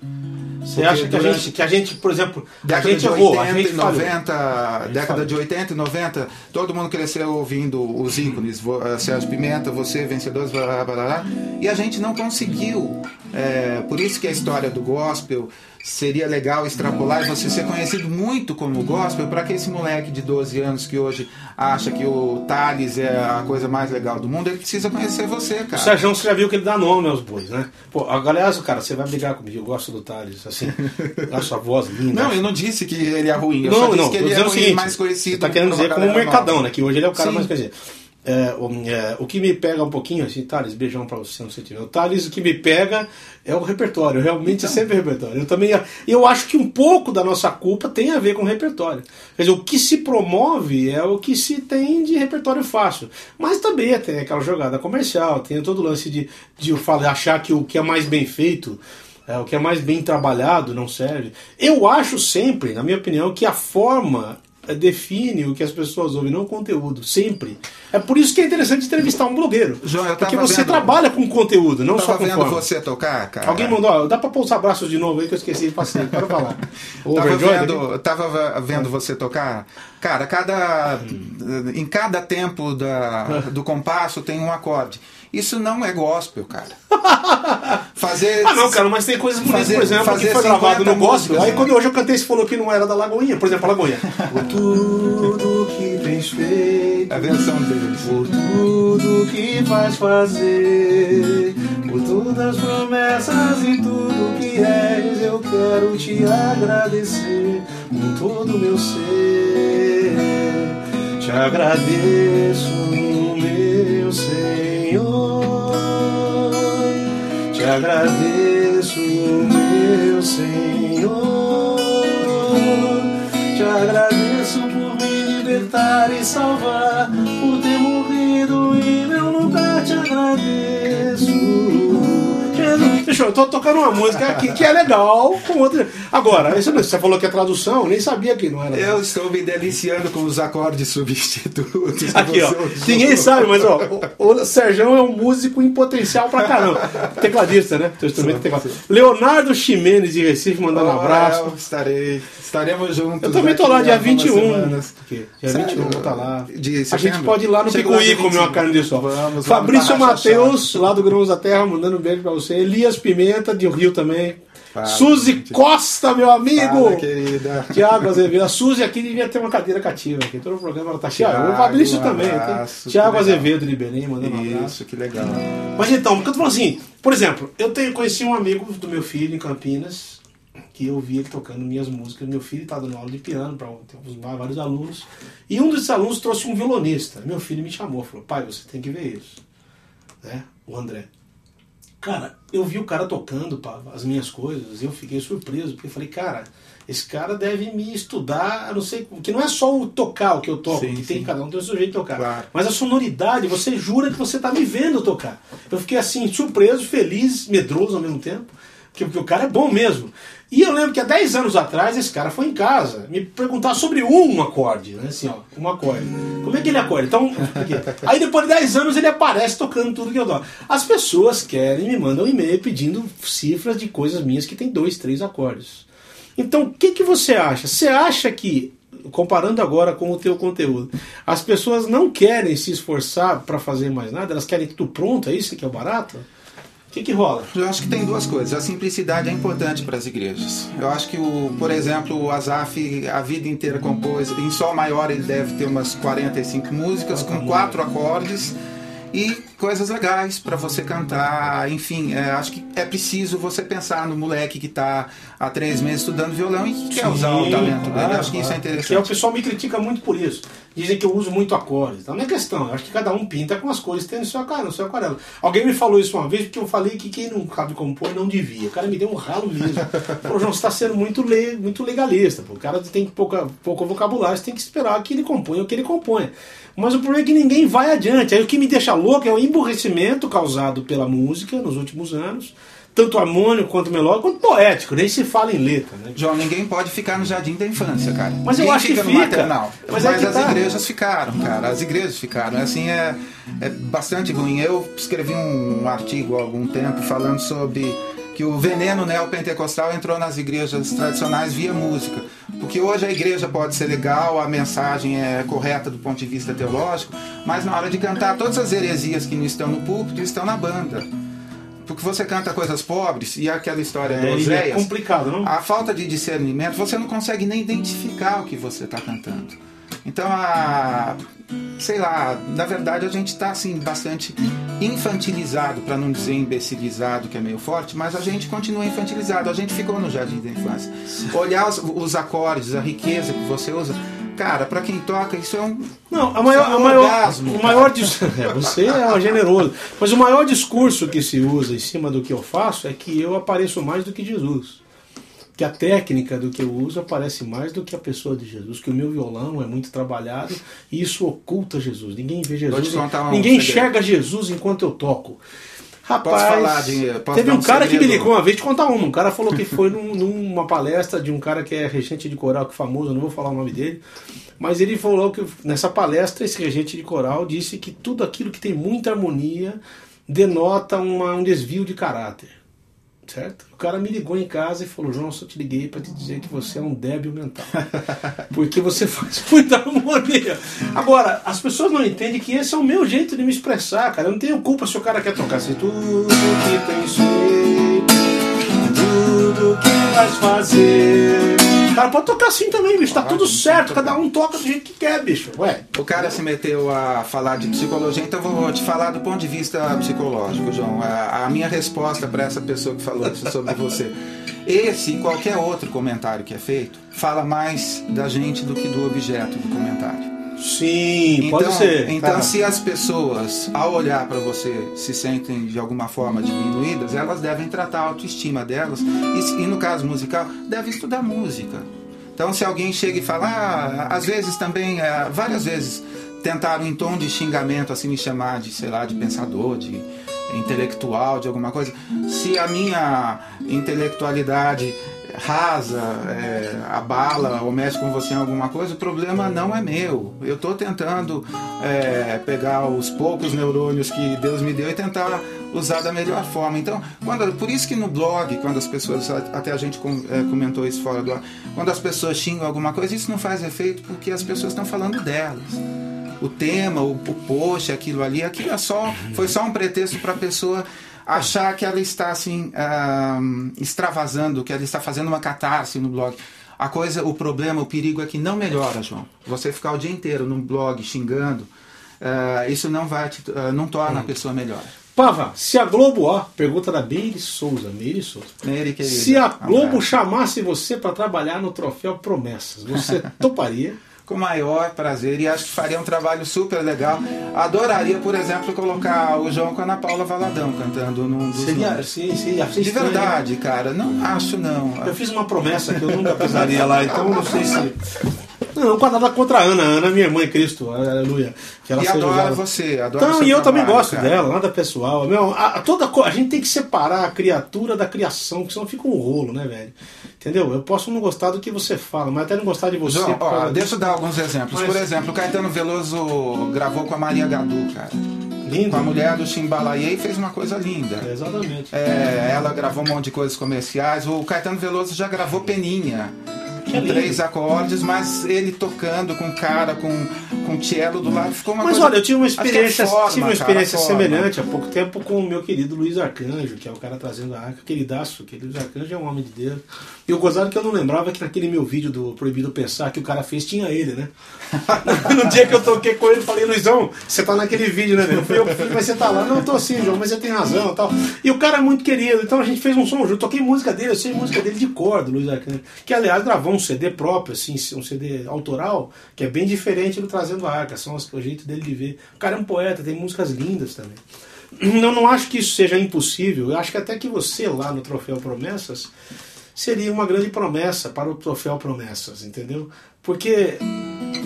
Você acha que a, gente, que a gente, por exemplo, década a gente de 80 a gente 90, década de 80 e 90, todo mundo cresceu ouvindo os ícones, eh, Sérgio Pimenta, você, vencedores, blá, blá, blá, e a gente não conseguiu. É, por isso que a história do gospel seria legal extrapolar e você ser conhecido muito como gospel para que esse moleque de 12 anos que hoje acha que o Thales é a coisa mais legal do mundo, ele precisa conhecer você, cara. O Sérgio, você já viu que ele dá nome aos bois, né? Pô, aliás, cara, você vai brigar comigo, eu gosto do Thales, assim, a voz linda. Não, eu não disse que ele é ruim, eu não, só disse não, que ele é ruim, seguinte, mais conhecido. Você tá querendo dizer como um mercadão, nova. né? Que hoje ele é o cara Sim. mais conhecido. É, o, é, o, que me pega um pouquinho, assim, Thales, beijão pra você, não sei tiver. O Thales, o que me pega é o repertório, realmente então. é sempre repertório. Eu também eu acho que um pouco da nossa culpa tem a ver com o repertório. Quer dizer, o que se promove é o que se tem de repertório fácil. Mas também tem aquela jogada comercial, tem todo o lance de, de eu falar, achar que o que é mais bem feito. É, o que é mais bem trabalhado não serve. Eu acho sempre, na minha opinião, que a forma define o que as pessoas ouvem, não o conteúdo, sempre. É por isso que é interessante entrevistar um blogueiro. João, porque você vendo, trabalha com conteúdo, não só com vendo forma. você tocar, cara. Alguém mandou, ó, dá pra pousar braços de novo aí que eu esqueci, passei, quero falar. (laughs) tava, vendo, tava vendo você tocar, cara, cada, em cada tempo da, do compasso tem um acorde. Isso não é gospel, cara. (laughs) Fazer. Ah, não, cara, mas tem coisas bonitas, fazer, por exemplo, fazer que foi gravado no gospel. Aí quando hoje eu cantei, você falou que não era da Lagoinha, por exemplo, a Lagoinha. Por tudo que tens feito. A versão deles. Por tudo que vais fazer. Por todas as promessas e tudo que és, eu quero te agradecer com todo o meu ser. Te agradeço, meu Senhor, te agradeço, meu Senhor, te agradeço por me libertar e salvar, por ter morrido em meu lugar, te agradeço bicho, eu tô tocando uma música aqui que é legal com outra. Agora, isso, você falou que é tradução, eu nem sabia que não era. Eu estou me deliciando com os acordes substitutos. (laughs) Aqui, ó. Ninguém sabe, mas ó, o, o Sérgio é um músico em potencial pra caramba. Tecladista, né? Seu instrumento teclado. Leonardo Ximenes de Recife mandando um abraço. Eu estarei. Estaremos juntos. Eu também tô lá dia 21. Dia 21, vou tá lá. a gente pode ir lá no Picuí comer uma carne de sol. Vamos, Fabrício Matheus, lá do Grãos da Terra, mandando um beijo pra você. Elias Pimenta, de Rio também. Fala, Suzy gente. Costa, meu amigo! Fala, querida. Tiago Azevedo. A Suzy aqui devia ter uma cadeira cativa aqui. Todo o programa ela tá cheia. O Fabrício um também. Abraço, Tiago Azevedo de Belém, mandando um abraço. Isso, que legal. Mas então, porque eu tô falando assim, por exemplo, eu tenho, conheci um amigo do meu filho em Campinas, que eu vi ele tocando minhas músicas. Meu filho está dando aula de piano para vários alunos. E um desses alunos trouxe um violonista. Meu filho me chamou, falou: pai, você tem que ver isso. Né? O André. Cara, eu vi o cara tocando pá, as minhas coisas e eu fiquei surpreso, porque eu falei, cara, esse cara deve me estudar, não sei, que não é só o tocar o que eu toco, sim, que sim. tem cada um tem o seu jeito de tocar, claro. mas a sonoridade, você jura que você está me vendo tocar. Eu fiquei assim, surpreso, feliz, medroso ao mesmo tempo, que, que o cara é bom mesmo. E eu lembro que há 10 anos atrás esse cara foi em casa me perguntar sobre um acorde, né? Assim, ó, um acorde. Como é que ele acorda? Então, aí depois de 10 anos ele aparece tocando tudo que eu toco. As pessoas querem, me mandam um e-mail pedindo cifras de coisas minhas que tem dois, três acordes. Então, o que, que você acha? Você acha que comparando agora com o teu conteúdo, as pessoas não querem se esforçar para fazer mais nada, elas querem tudo pronto, é isso que é o barato? O que, que rola? Eu acho que tem duas coisas. A simplicidade é importante para as igrejas. Eu acho que, o, por exemplo, o Azaf a vida inteira compôs, em Sol maior ele deve ter umas 45 músicas com quatro acordes e coisas legais para você cantar. Enfim, é, acho que é preciso você pensar no moleque que está há três meses estudando violão e que Sim, quer usar o talento dele. Claro, acho que isso é interessante. É o pessoal me critica muito por isso. Dizem que eu uso muito acordes. Então não é questão. Eu acho que cada um pinta com as cores que tem no seu, no seu aquarela. Alguém me falou isso uma vez porque eu falei que quem não cabe compor não devia. O cara me deu um ralo mesmo. (laughs) Falou, João, você está sendo muito, le, muito legalista. Pô. O cara tem pouca, pouco vocabulário, você tem que esperar que ele componha o que ele compõe. Mas o problema é que ninguém vai adiante. Aí o que me deixa louco é o emburrecimento causado pela música nos últimos anos, tanto harmônico quanto melódico, quanto poético, nem se fala em letra. Né? João, ninguém pode ficar no jardim da infância, cara. Mas ninguém eu acho fica que fica. Maternal. Mas, Mas é as tá. igrejas ficaram, cara. As igrejas ficaram. Assim, é, é bastante ruim. Eu escrevi um artigo há algum tempo falando sobre que o veneno neopentecostal entrou nas igrejas tradicionais via música. Porque hoje a igreja pode ser legal, a mensagem é correta do ponto de vista teológico, mas na hora de cantar, todas as heresias que não estão no púlpito estão na banda. Porque você canta coisas pobres e aquela história É, e é Oséias, complicado, não? a falta de discernimento, você não consegue nem identificar o que você está cantando. Então, a, sei lá, na verdade a gente está assim bastante infantilizado, para não dizer imbecilizado, que é meio forte, mas a gente continua infantilizado. A gente ficou no jardim da infância. Olhar os, os acordes, a riqueza que você usa, cara, para quem toca isso é um Não, a maior, é um a maior, orgasmo, o maior dis- (laughs) é, você é um generoso, mas o maior discurso que se usa em cima do que eu faço é que eu apareço mais do que Jesus. Que a técnica do que eu uso aparece mais do que a pessoa de Jesus. Que o meu violão é muito trabalhado e isso oculta Jesus. Ninguém vê Jesus. um ninguém enxerga Jesus enquanto eu toco. Rapaz, falar de- posso teve um um cara que me segredo? ligou uma vez, te contar uma. Um cara falou que foi num- numa palestra de um cara que é regente de coral, que é famoso, eu não vou falar o nome dele, mas ele falou que nessa palestra esse regente de coral disse que tudo aquilo que tem muita harmonia denota uma- um desvio de caráter. Certo? O cara me ligou em casa e falou: João, só te liguei para te dizer que você é um débil mental. (laughs) Porque você faz muita harmonia. Agora, as pessoas não entendem que esse é o meu jeito de me expressar, cara. Eu não tenho culpa se o cara quer tocar assim, tudo que tem jeito, tudo que vais fazer. O cara pode tocar assim também, bicho. Tá tudo certo, cada um toca do jeito que quer, bicho. Ué. O cara se meteu a falar de psicologia, então eu vou te falar do ponto de vista psicológico, João. A, a minha resposta para essa pessoa que falou isso sobre você. Esse e qualquer outro comentário que é feito fala mais da gente do que do objeto do comentário. Sim, Então, pode ser. então Tá. se as pessoas, ao olhar para você, se sentem de alguma forma diminuídas, elas devem tratar a autoestima delas e, e no caso musical, devem estudar música. Então, se alguém chega e fala, ah, às vezes também, ah, várias vezes tentaram em tom de xingamento assim me chamar de, sei lá, de pensador, de intelectual de alguma coisa, se a minha intelectualidade rasa, é, abala ou mexe com você em alguma coisa, o problema não é meu. Eu estou tentando é, pegar os poucos neurônios que Deus me deu e tentar usar da melhor forma. Então, quando, por isso que no blog, quando as pessoas, até a gente é, comentou isso fora do ar, quando as pessoas xingam alguma coisa, isso não faz efeito porque as pessoas estão falando delas o tema, o, o post, aquilo ali, aquilo é só, foi só um pretexto para a pessoa achar que ela está assim uh, extravasando, que ela está fazendo uma catarse no blog. A coisa, o problema, o perigo é que não melhora, João. Você ficar o dia inteiro no blog xingando, uh, isso não vai, te, uh, não torna a pessoa melhor. Pava, se a Globo, ó, pergunta da Meire Souza, Meire Souza. Meire, querida, se a Globo chamasse você para trabalhar no troféu Promessas, você (laughs) toparia? Com o maior prazer e acho que faria um trabalho super legal. Adoraria, por exemplo, colocar o João com a Ana Paula Valadão cantando num dos Seria, sim, sim, De verdade, cara, não acho não. Eu fiz uma promessa que eu nunca pisaria lá, então não sei se não, não nada contra a Ana. A Ana é minha mãe, Cristo. Aleluia. Que ela e adora usada. você, adora Então, e eu trabalho, também gosto cara. dela, nada pessoal. Meu, a, toda, a gente tem que separar a criatura da criação, porque senão fica um rolo, né, velho? Entendeu? Eu posso não gostar do que você fala, mas até não gostar de você. João, ó, deixa eu dar alguns exemplos. Por exemplo, o Caetano Veloso gravou com a Maria Gadu, cara. Lindo. Com a mulher do Chimbalaye e fez uma coisa linda. É, exatamente. É, ela gravou um monte de coisas comerciais. O Caetano Veloso já gravou Peninha com três acordes, mas ele tocando com cara, com, com cello do lado, ficou uma Mas coisa... olha, eu tive uma experiência, é forma, tive uma experiência cara, semelhante há pouco tempo com o meu querido Luiz Arcanjo, que é o cara trazendo a arca, queridaço, que Luiz Arcanjo é um homem de Deus. E eu gozado que eu não lembrava que naquele meu vídeo do Proibido Pensar que o cara fez, tinha ele, né? (laughs) no dia que eu toquei com ele, falei, Luizão, você tá naquele vídeo, né, velho? Fui eu fiz, mas você tá lá. Não, eu tô assim, João, mas você tem razão tal. E o cara é muito querido, então a gente fez um som junto. Toquei música dele, eu sei música dele de cor, do Luiz Arcanjo. Que, aliás, gravou um CD próprio, assim, um CD autoral, que é bem diferente do Trazendo a Arca, são o jeito dele de ver. O cara é um poeta, tem músicas lindas também. Eu não acho que isso seja impossível, eu acho que até que você lá no Troféu Promessas seria uma grande promessa para o Troféu Promessas, entendeu? Porque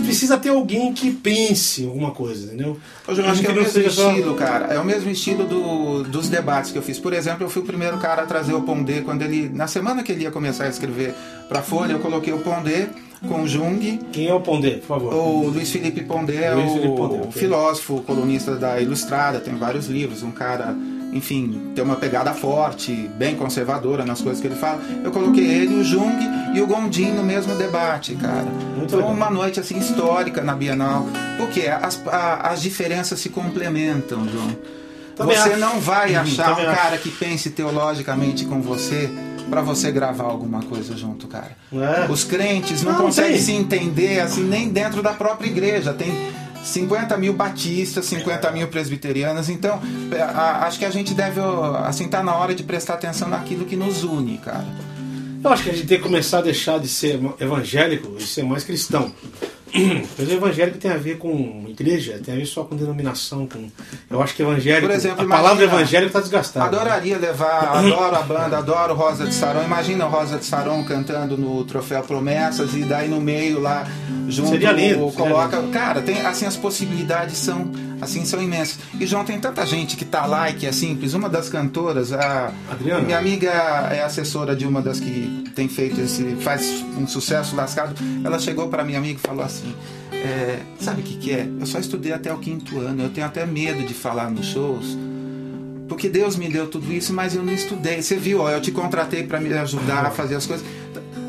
precisa ter alguém que pense alguma coisa, entendeu? Eu acho que é o mesmo estilo, cara. É o mesmo estilo do, dos debates que eu fiz. Por exemplo, eu fui o primeiro cara a trazer o Pondé quando ele. Na semana que ele ia começar a escrever para Folha, eu coloquei o Pondé com o Jung. Quem é o Pondé, por favor? O Luiz Felipe Pondé, Luiz o, Felipe Pondé, o okay. filósofo, colunista da Ilustrada, tem vários livros, um cara enfim, tem uma pegada forte, bem conservadora nas coisas que ele fala. Eu coloquei ele, o Jung e o Gondim no mesmo debate, cara. Muito legal. uma noite assim histórica na Bienal, porque as, a- as diferenças se complementam, João. Também você acho. não vai Uhum, achar um acho. cara que pense teologicamente com você para você gravar alguma coisa junto, cara. É. Os crentes não, Não, conseguem se entender assim nem dentro da própria igreja. Tem 50 mil batistas, 50 mil presbiterianas. Então, é, acho que a gente deve, assim, tá na hora de prestar atenção naquilo que nos une, cara. Eu acho que a gente tem que começar a deixar de ser evangélico e ser mais cristão. (clears throat) Mas o evangélico tem a ver com igreja, tem a ver só com denominação. Com... Eu acho que evangélico. Por exemplo, a palavra imagina- evangélico está desgastada. Adoraria levar, (clears throat) adoro a banda, adoro Rosa de Saron. Imagina Rosa de Saron cantando no Troféu Promessas e daí no meio lá junto Seria lindo, o- seria coloca. Cara, tem assim as possibilidades são assim são imensas. E João tem tanta gente que tá lá e que é simples. Uma das cantoras, a Adriana? minha amiga é assessora de uma das que tem feito esse faz um sucesso lascado. Ela chegou para minha amiga e falou assim: é, sabe o que, que é? Eu só estudei até o quinto ano. Eu tenho até medo de falar nos shows. Porque Deus me deu tudo isso, mas eu não estudei. Você viu, ó, eu te contratei para me ajudar a fazer as coisas.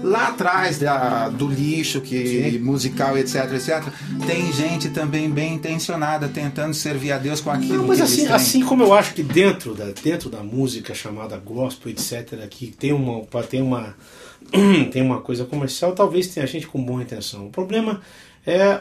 Lá atrás da, do lixo que musical, etc, etc, tem gente também bem intencionada tentando servir a Deus com aquilo Não, mas assim, assim como eu acho que dentro da, dentro da música chamada gospel, etc., que tem uma, tem uma, (clears throat) tem uma coisa comercial, talvez tenha gente com boa intenção. O problema é,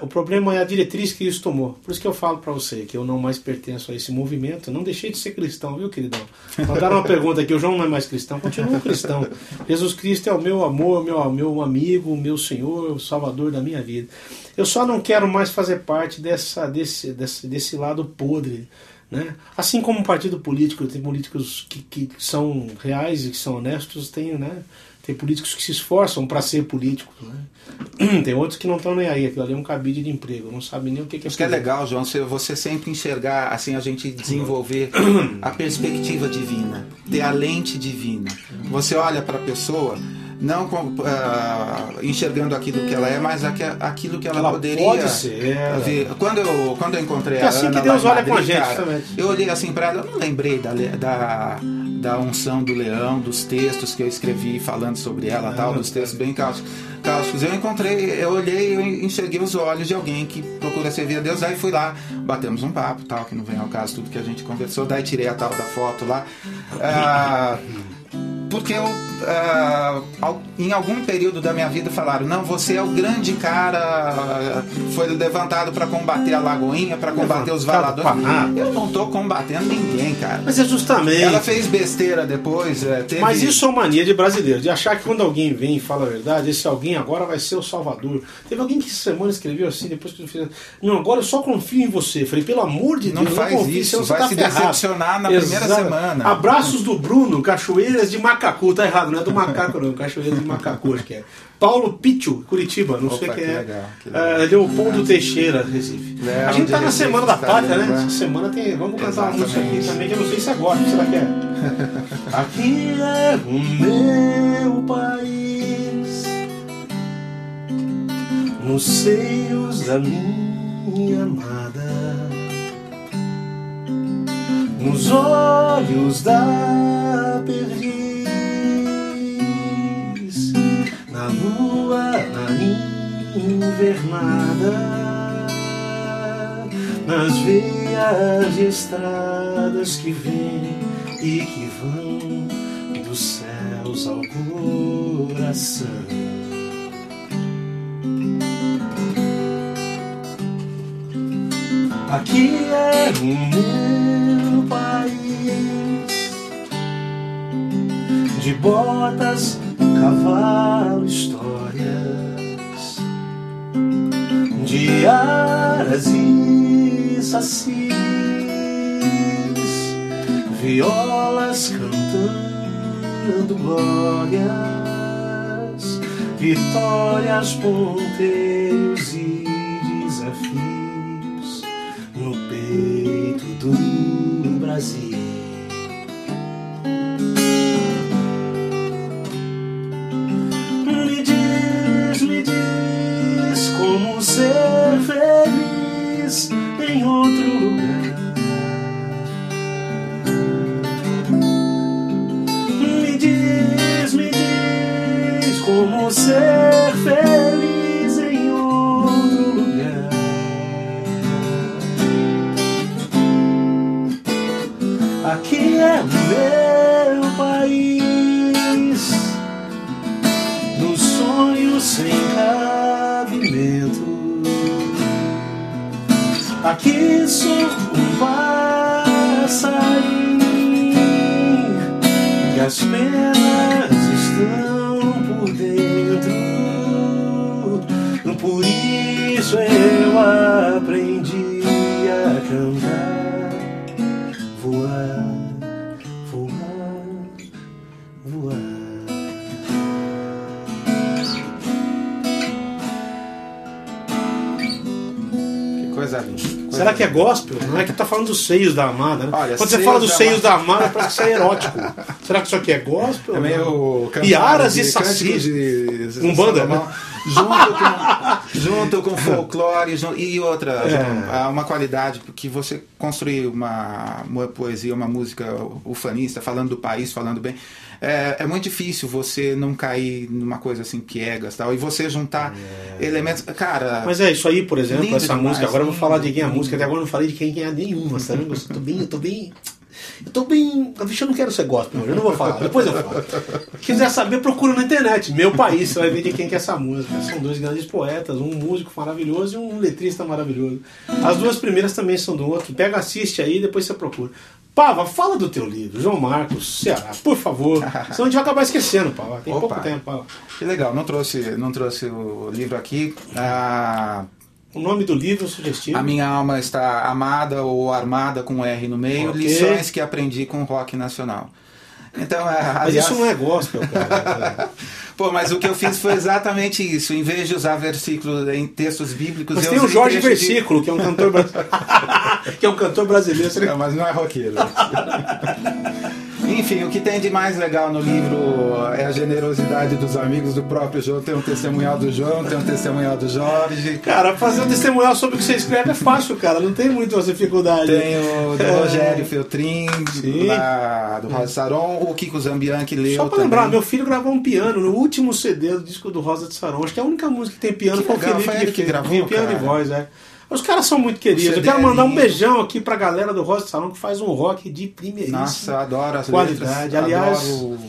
o problema é a diretriz que isso tomou. Por isso que eu falo para você que eu não mais pertenço a esse movimento. Não deixei de ser cristão, viu, queridão? Mandaram uma pergunta aqui: o João não é mais cristão. Continua cristão. Jesus Cristo é o meu amor, meu, meu amigo, meu Senhor, o Salvador da minha vida. Eu só não quero mais fazer parte dessa, desse, desse, desse lado podre. Né? Assim como um partido político, tem políticos que, que são reais e que são honestos, tem, né? Tem políticos que se esforçam para ser políticos, né? (clears throat) Tem outros que não estão nem aí, aquilo ali é um cabide de emprego, não sabem nem o que, que é. Isso que é legal, João, você sempre enxergar, assim, a gente desenvolver (clears throat) a perspectiva divina, ter a lente divina. Você olha para a pessoa não uh, enxergando aquilo que ela é, mas aquilo que ela, ela poderia pode ser. ver. Quando eu, quando eu encontrei é a assim Ana que Deus olha Madrid, com a gente, cara, eu olhei assim para ela, eu não lembrei da, da, da unção do leão, dos textos que eu escrevi falando sobre ela, tal, dos textos bem cáusticos. Eu encontrei, eu olhei, eu enxerguei os olhos de alguém que procura servir a Deus, aí fui lá, batemos um papo, tal, que não vem ao caso tudo que a gente conversou, daí tirei a tal da foto lá. Ah, porque eu, uh, em algum período da minha vida falaram: não, você é o grande cara, foi levantado para combater a Lagoinha, para combater os valadores. Eu não tô combatendo ninguém, cara. Mas é justamente. Ela fez besteira depois. É, teve... Mas isso é mania de brasileiro, de achar que quando alguém vem e fala a verdade, esse alguém agora vai ser o salvador. Teve alguém que essa semana escreveu assim, depois que eu fiz. Não, agora eu só confio em você. falei, pelo amor de não Deus, faz não confio, isso, vai tá se ferrado. decepcionar na Exato. primeira semana. Abraços do Bruno, Cachoeiras de Macacu, tá errado, não é do macaco não, Cachoeiras de Macacu, acho que é. Paulo Pichu, Curitiba, não Opa, sei quem é. Legal, que legal. Uh, Leopoldo Teixeira, Recife. a gente tá na Semana da Pátria, né? Essa semana tem. Vamos cantar uma música aqui também, que eu não sei se é gosta, será que é? (laughs) aqui é o meu país, nos seios da minha amada, nos olhos da perdiz na lua, na invernada, nas veias de estradas que vêm e que vão dos céus ao coração. Aqui é o meu país de botas cavalo, histórias de aras e sacis, violas cantando glórias, vitórias, ponteiros e desafios no peito do Brasil. Gospel? Não é que tá falando dos seios da amada, né? Olha, Quando você fala dos seios da amada, parece que isso é erótico. Será que isso aqui é gospel? É meio Iaras e sacis. Um banda, né? junto com, (laughs) junto com folclore e outra, é. uma qualidade, porque você construir uma, uma poesia, uma música ufanista, falando do país, falando bem, é, é, muito difícil você não cair numa coisa assim piegas tal e você juntar é. elementos cara mas é isso aí por exemplo essa demais, música agora eu vou falar de quem é a música até agora eu não falei de quem é nenhuma vendo? eu tô bem eu tô bem eu tô bem. Vixe, eu não quero ser gospel, eu não vou falar, depois eu falo. Quiser saber, procura na internet. Meu país, você vai ver de quem que é essa música. São dois grandes poetas, um músico maravilhoso e um letrista maravilhoso. As duas primeiras também são do outro. Pega, assiste aí depois você procura. Pava, fala do teu livro, João Marcos, Ceará, por favor. (laughs) Senão a gente vai acabar esquecendo, Pava. Tem Opa, pouco tempo, Pava. Que legal, não trouxe, não trouxe o livro aqui. Ah, o nome do livro sugestivo? A minha alma está amada ou armada com R no meio. Okay. Lições que aprendi com rock nacional. Então, é, Mas aliás... isso não é gospel, cara. (laughs) Pô, mas o que eu fiz foi exatamente isso. Em vez de usar versículos em textos bíblicos, Mas eu tem o Jorge trecho de- Versículo, que é um cantor brasileiro. (laughs) que é um cantor brasileiro. Não, mas não é roqueiro. (laughs) Enfim, o que tem de mais legal no livro é a generosidade dos amigos do próprio João. Tem um testemunhal do João, tem um testemunhal do Jorge. Cara, fazer um testemunhal sobre o que você escreve é fácil, cara. Não tem muita dificuldade. Tem o do É. Rogério Feltrin, Sim. lá do Rosa Saron, o Kiko Zambianchi leu Só pra também. lembrar, meu filho gravou um piano no último CD do disco do Rosa de Sarão. Acho que é a única música que tem piano Que foi o legal, Felipe foi ele que fez. gravou, piano cara. e voz, é. Os caras são muito queridos. Eu quero mandar é um lindo. beijão aqui pra galera do Rosa de Sarão que faz um rock de primeiríssima. Nossa, eu adoro as Qualidade. letras. Aliás- adoro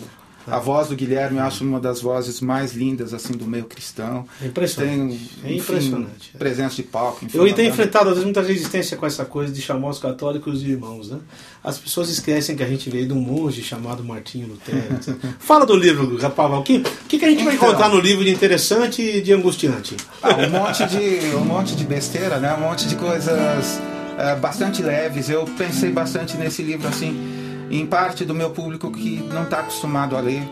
a voz do Guilherme, eu acho uma das vozes mais lindas assim do meio cristão. É impressionante. Tem, É enfim, impressionante. Presença de palco. enfim, Eu tenho banda- enfrentado, às vezes, muita resistência com essa coisa de chamar os católicos de irmãos, né? As pessoas esquecem que a gente veio de um monge chamado Martinho Lutero. (laughs) Fala do livro, Rapaval. O que, o que, que a gente vai Então. encontrar no livro de interessante e de angustiante? Ah, um monte de um monte de besteira, né? Um monte de coisas eh, bastante leves. Eu pensei bastante nesse livro assim, em parte do meu público que não está acostumado a ler.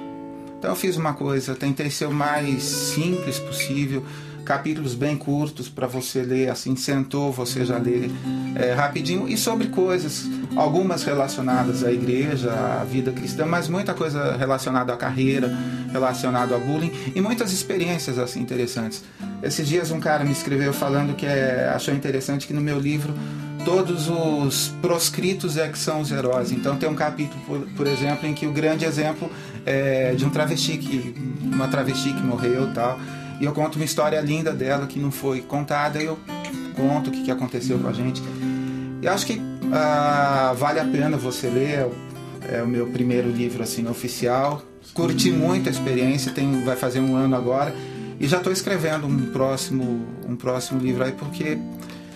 Então eu fiz uma coisa, eu tentei ser o mais simples possível, capítulos bem curtos para você ler, assim, sentou, você já lê eh, rapidinho e sobre coisas, algumas relacionadas à igreja, à vida cristã, mas muita coisa relacionada à carreira, relacionado a bullying e muitas experiências assim interessantes. Esses dias um cara me escreveu falando que é, achou interessante que no meu livro todos os proscritos é que são os heróis. Então tem um capítulo, por, por exemplo, em que o grande exemplo é de um travesti que uma travesti que morreu, tal. E eu conto uma história linda dela que não foi contada, e eu conto o que, que aconteceu com a gente. E acho que ah, vale a pena você ler. É o- É o meu primeiro livro assim oficial. Curti muito a experiência, tem, vai fazer um ano agora. E já estou escrevendo um próximo, um próximo livro aí, porque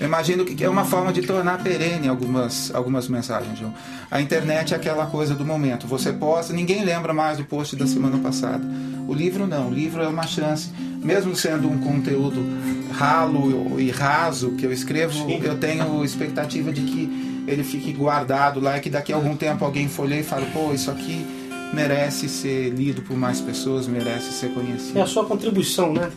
eu imagino que é uma forma de tornar perene algumas, algumas mensagens, João. A internet é aquela coisa do momento. Você posta, ninguém lembra mais do post da semana passada. O livro não, o livro é uma chance. Mesmo sendo um conteúdo ralo e raso que eu escrevo, Sim. eu tenho expectativa de que ele fique guardado lá e que daqui a algum tempo alguém ler e fale, pô, isso aqui merece ser lido por mais pessoas, merece ser conhecido. É a sua contribuição, né?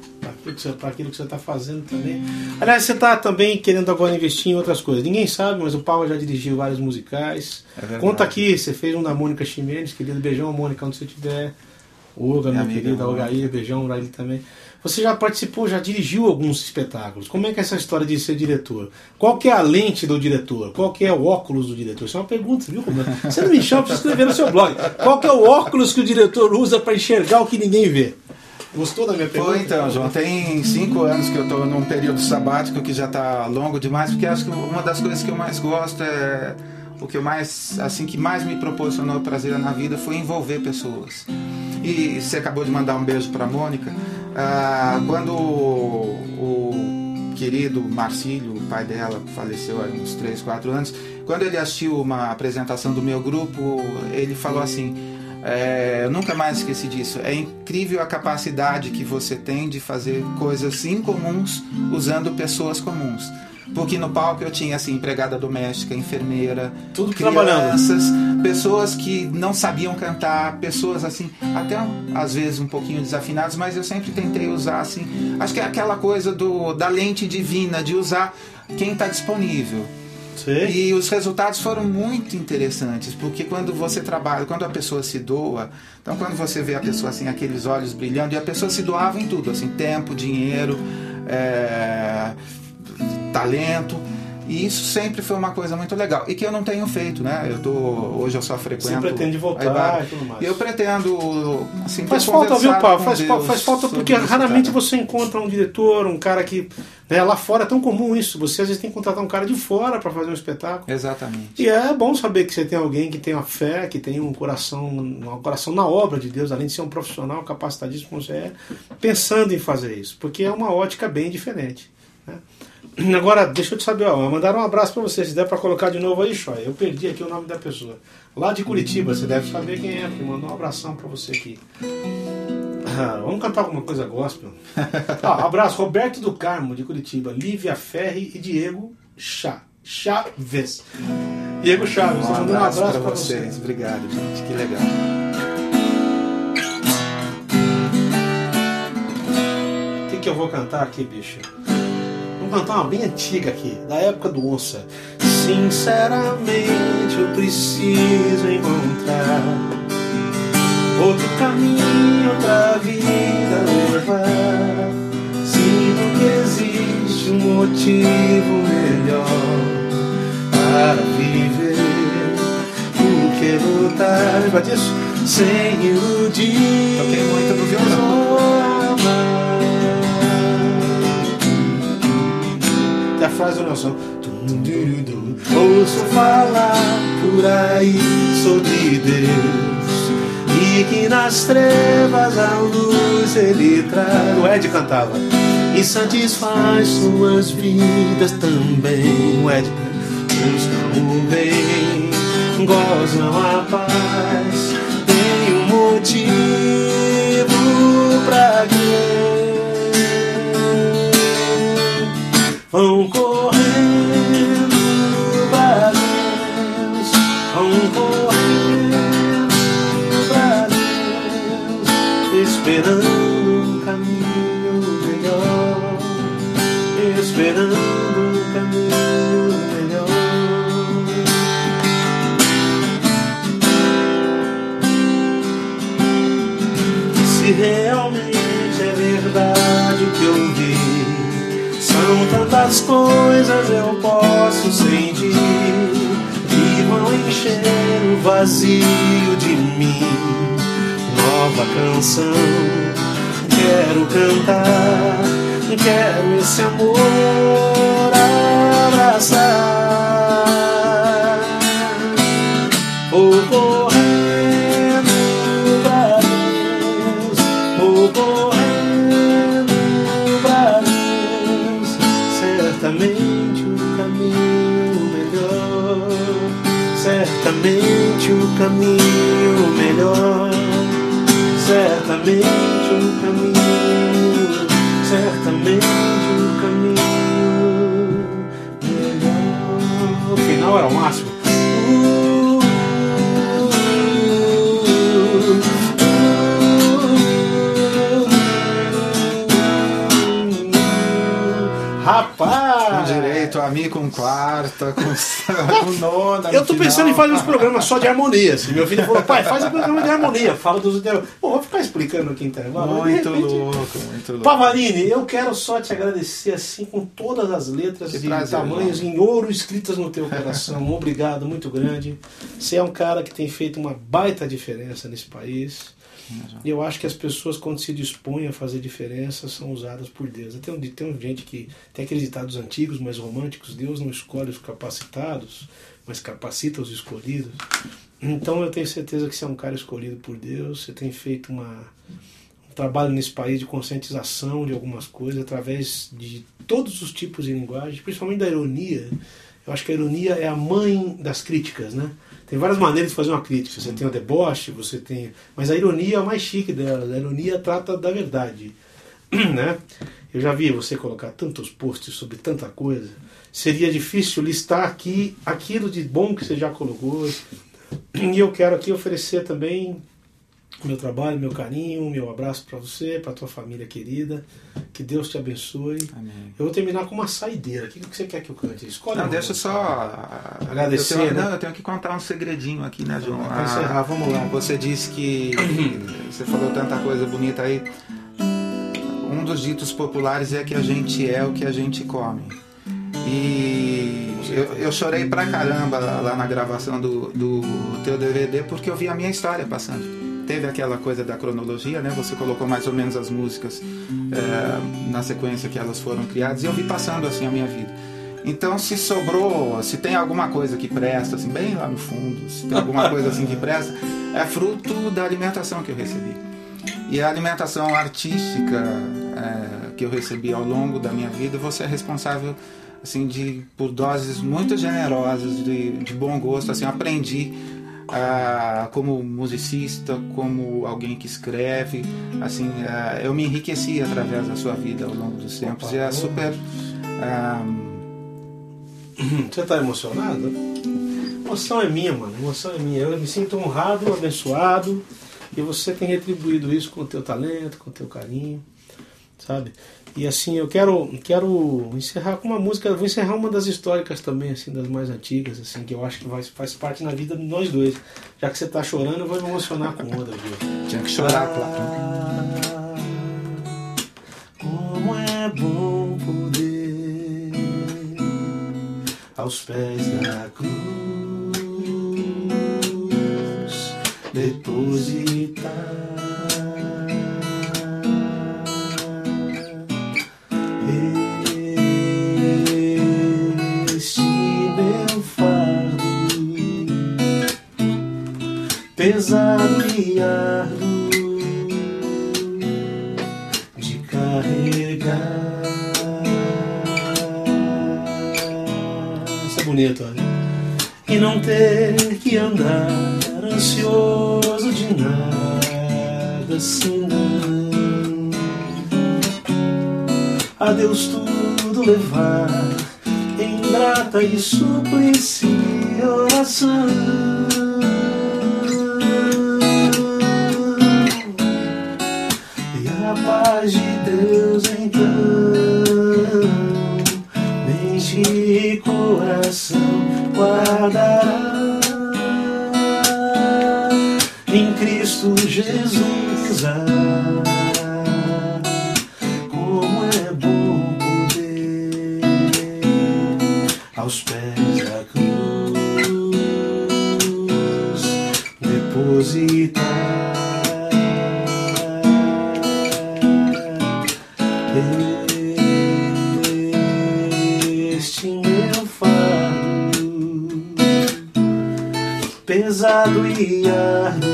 Para aquilo que você- está fazendo também. Aliás, você está também querendo agora investir em outras coisas. Ninguém sabe, mas o Paulo já dirigiu vários musicais. É. Conta aqui, você fez um da Mônica Ximenes, querido. Beijão, Mônica, onde você estiver. Olga, Minha minha querida. Olga aí, beijão pra ele também. Você já participou, já dirigiu alguns espetáculos. Como é que é essa história de ser diretor? Qual que é a lente do diretor? Qual que é o óculos do diretor? Isso é uma pergunta, viu? Você não me chama para escrever no seu blog. Qual que é o óculos que o diretor usa para enxergar o que ninguém vê? Gostou da minha pergunta? Foi então, João. Tem cinco anos que eu estou num período sabático que já está longo demais, porque acho que uma das coisas que eu mais gosto é o que mais, assim, que mais me proporcionou prazer na vida foi envolver pessoas. E você acabou de mandar um beijo para Mônica. Ah, quando o, o querido Marcílio, o pai dela, faleceu há uns 3, 4 anos, quando ele assistiu uma apresentação do meu grupo, ele falou assim: é, eu nunca mais esqueci disso. É incrível a capacidade que você tem de fazer coisas incomuns usando pessoas comuns. Porque no palco eu tinha assim, empregada doméstica, enfermeira, Tudo trabalhando. crianças, pessoas que não sabiam cantar, pessoas assim, até às vezes um pouquinho desafinadas, mas eu sempre tentei usar assim. Acho que é aquela coisa do, da lente divina, de usar quem está disponível. Sei. E os resultados foram muito interessantes, porque quando você trabalha, quando a pessoa se doa, então quando você vê a pessoa assim, aqueles olhos brilhando, e a pessoa se doava em tudo, assim, tempo, dinheiro, é, talento. E isso sempre foi uma coisa muito legal. E que eu não tenho feito, né? Eu tô, hoje eu só frequento. Você pretende voltar e tudo mais. Eu pretendo, assim, Faz falta, viu, Paulo? Faz, Deus faz falta porque isso, raramente cara. você encontra um diretor, um cara que. né, lá fora é tão comum isso. Você às vezes tem que contratar um cara de fora para fazer um espetáculo. Exatamente. E é bom saber que você tem alguém que tem uma fé, que tem um coração, um coração na obra de Deus, além de ser um profissional capacitadíssimo como você é, pensando em fazer isso, porque é uma ótica bem diferente. né? (clears throat) Agora, deixa eu te saber, ó, mandaram um abraço para você, se der para colocar de novo aí, Choi. Eu perdi aqui o nome da pessoa. Lá de Curitiba, você deve saber quem é, porque mandou um abração para você aqui. Ah, vamos cantar alguma coisa gospel? (laughs) Ah, abraço, Roberto do Carmo, de Curitiba, Lívia Ferri e Diego Chá. Chaves. Diego Chaves, Um mandou um abraço para para você. vocês. Obrigado, gente. Que legal. que eu vou cantar aqui, bicho? Cantar uma bem antiga aqui, da época do Onça. Sinceramente eu preciso encontrar outro caminho, outra vida levar. Sinto que existe um motivo melhor para viver do que lutar. Lembra disso? Sem iludir. Toquei muito no violão. A frase do Nelson. Ouço falar por aí sobre Deus e que nas trevas a luz ele traz. O Ed cantava e satisfaz suas vidas também. O Ed buscam o bem, gozam a paz, tem um motivo pra crer. Vão correndo pra Deus, vão correndo pra Deus, esperando Nova canção, quero cantar, quero esse amor só de harmonia. Assim. Meu filho falou, pai, faz um programa de harmonia. Fala dos intervalos. Pô, vou ficar explicando aqui intervalo. Muito repente- louco, muito louco. Pavarini, eu quero só te agradecer assim com todas as letras Que e prazer, tamanhos irmão. em ouro escritas no teu coração. Um obrigado muito grande. Você é um cara que tem feito uma baita diferença nesse país. E eu acho que as pessoas, quando se dispõem a fazer diferença, são usadas por Deus. Tem, tem gente que tem aqueles ditados antigos, mas românticos: Deus não escolhe os capacitados, mas capacita os escolhidos. Então eu tenho certeza que você é um cara escolhido por Deus. Você tem feito uma, um trabalho nesse país de conscientização de algumas coisas através de todos os tipos de linguagem, principalmente da ironia. Eu acho que a ironia é a mãe das críticas, né? Tem várias maneiras de fazer uma crítica. Você tem o deboche, você tem. Mas a ironia é a mais chique delas. A ironia trata da verdade. (clears throat) Né? Eu já vi você colocar tantos posts sobre tanta coisa. Seria difícil listar aqui aquilo de bom que você já colocou. E eu quero aqui oferecer também meu trabalho, meu carinho, meu abraço para você, para tua família querida. Que Deus te abençoe. Amém. Eu vou terminar com uma saideira. O que que você quer que eu cante? Escolhe Não, deixa eu só. Agradecer, Eu tenho, né? Não, eu tenho que contar um segredinho aqui, né, João? Pra encerrar, vamos lá. Você disse que. (clears throat) Você falou tanta coisa bonita aí. Um dos ditos populares é que a gente é o que a gente come. E eu, eu chorei pra caramba lá, lá na gravação do, do teu DVD porque eu vi a minha história passando. Teve aquela coisa da cronologia, né? Você colocou mais ou menos as músicas é, na sequência que elas foram criadas e eu vi passando assim a minha vida. Então, se sobrou, se tem alguma coisa que presta, assim, bem lá no fundo, se tem alguma coisa assim que presta, é fruto da alimentação que eu recebi. E a alimentação artística é, que eu recebi ao longo da minha vida, você é responsável assim de por doses muito generosas de, de bom gosto. Assim, aprendi ah, como musicista, como alguém que escreve, assim, ah, eu me enriqueci através da sua vida ao longo dos tempos e é super ah, (clears throat) Você tá emocionado? Emoção é minha, mano. Emoção é minha. Eu me sinto honrado, abençoado. E você tem retribuído isso com o teu talento, com o teu carinho, sabe? E assim, eu quero, quero encerrar com uma música, vou encerrar uma das históricas também, assim, das mais antigas, assim, que eu acho que vai, faz parte na vida de nós dois. Já que você está chorando, eu vou me emocionar com outra, viu? (laughs) Tinha que chorar, Platão. Ah, como é bom poder aos pés da cruz depositar pesado e árduo de carregar. Isso é bonito, olha. E não ter que andar ansioso de nada, senão a Deus tudo levar em grata e suplici oração. Depositar este meu fardo pesado e árduo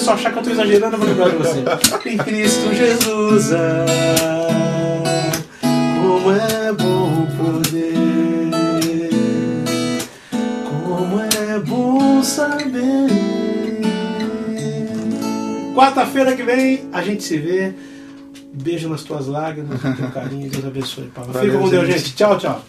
pessoal achar que eu estou exagerando, eu vou lembrar de você. Em Cristo Jesus. ah, como é bom poder. Como é bom saber. Quarta-feira que vem a gente se vê. Beijo nas tuas lágrimas, no teu carinho. Deus abençoe. Paulo. Fica com Deus, gente. Tchau, tchau.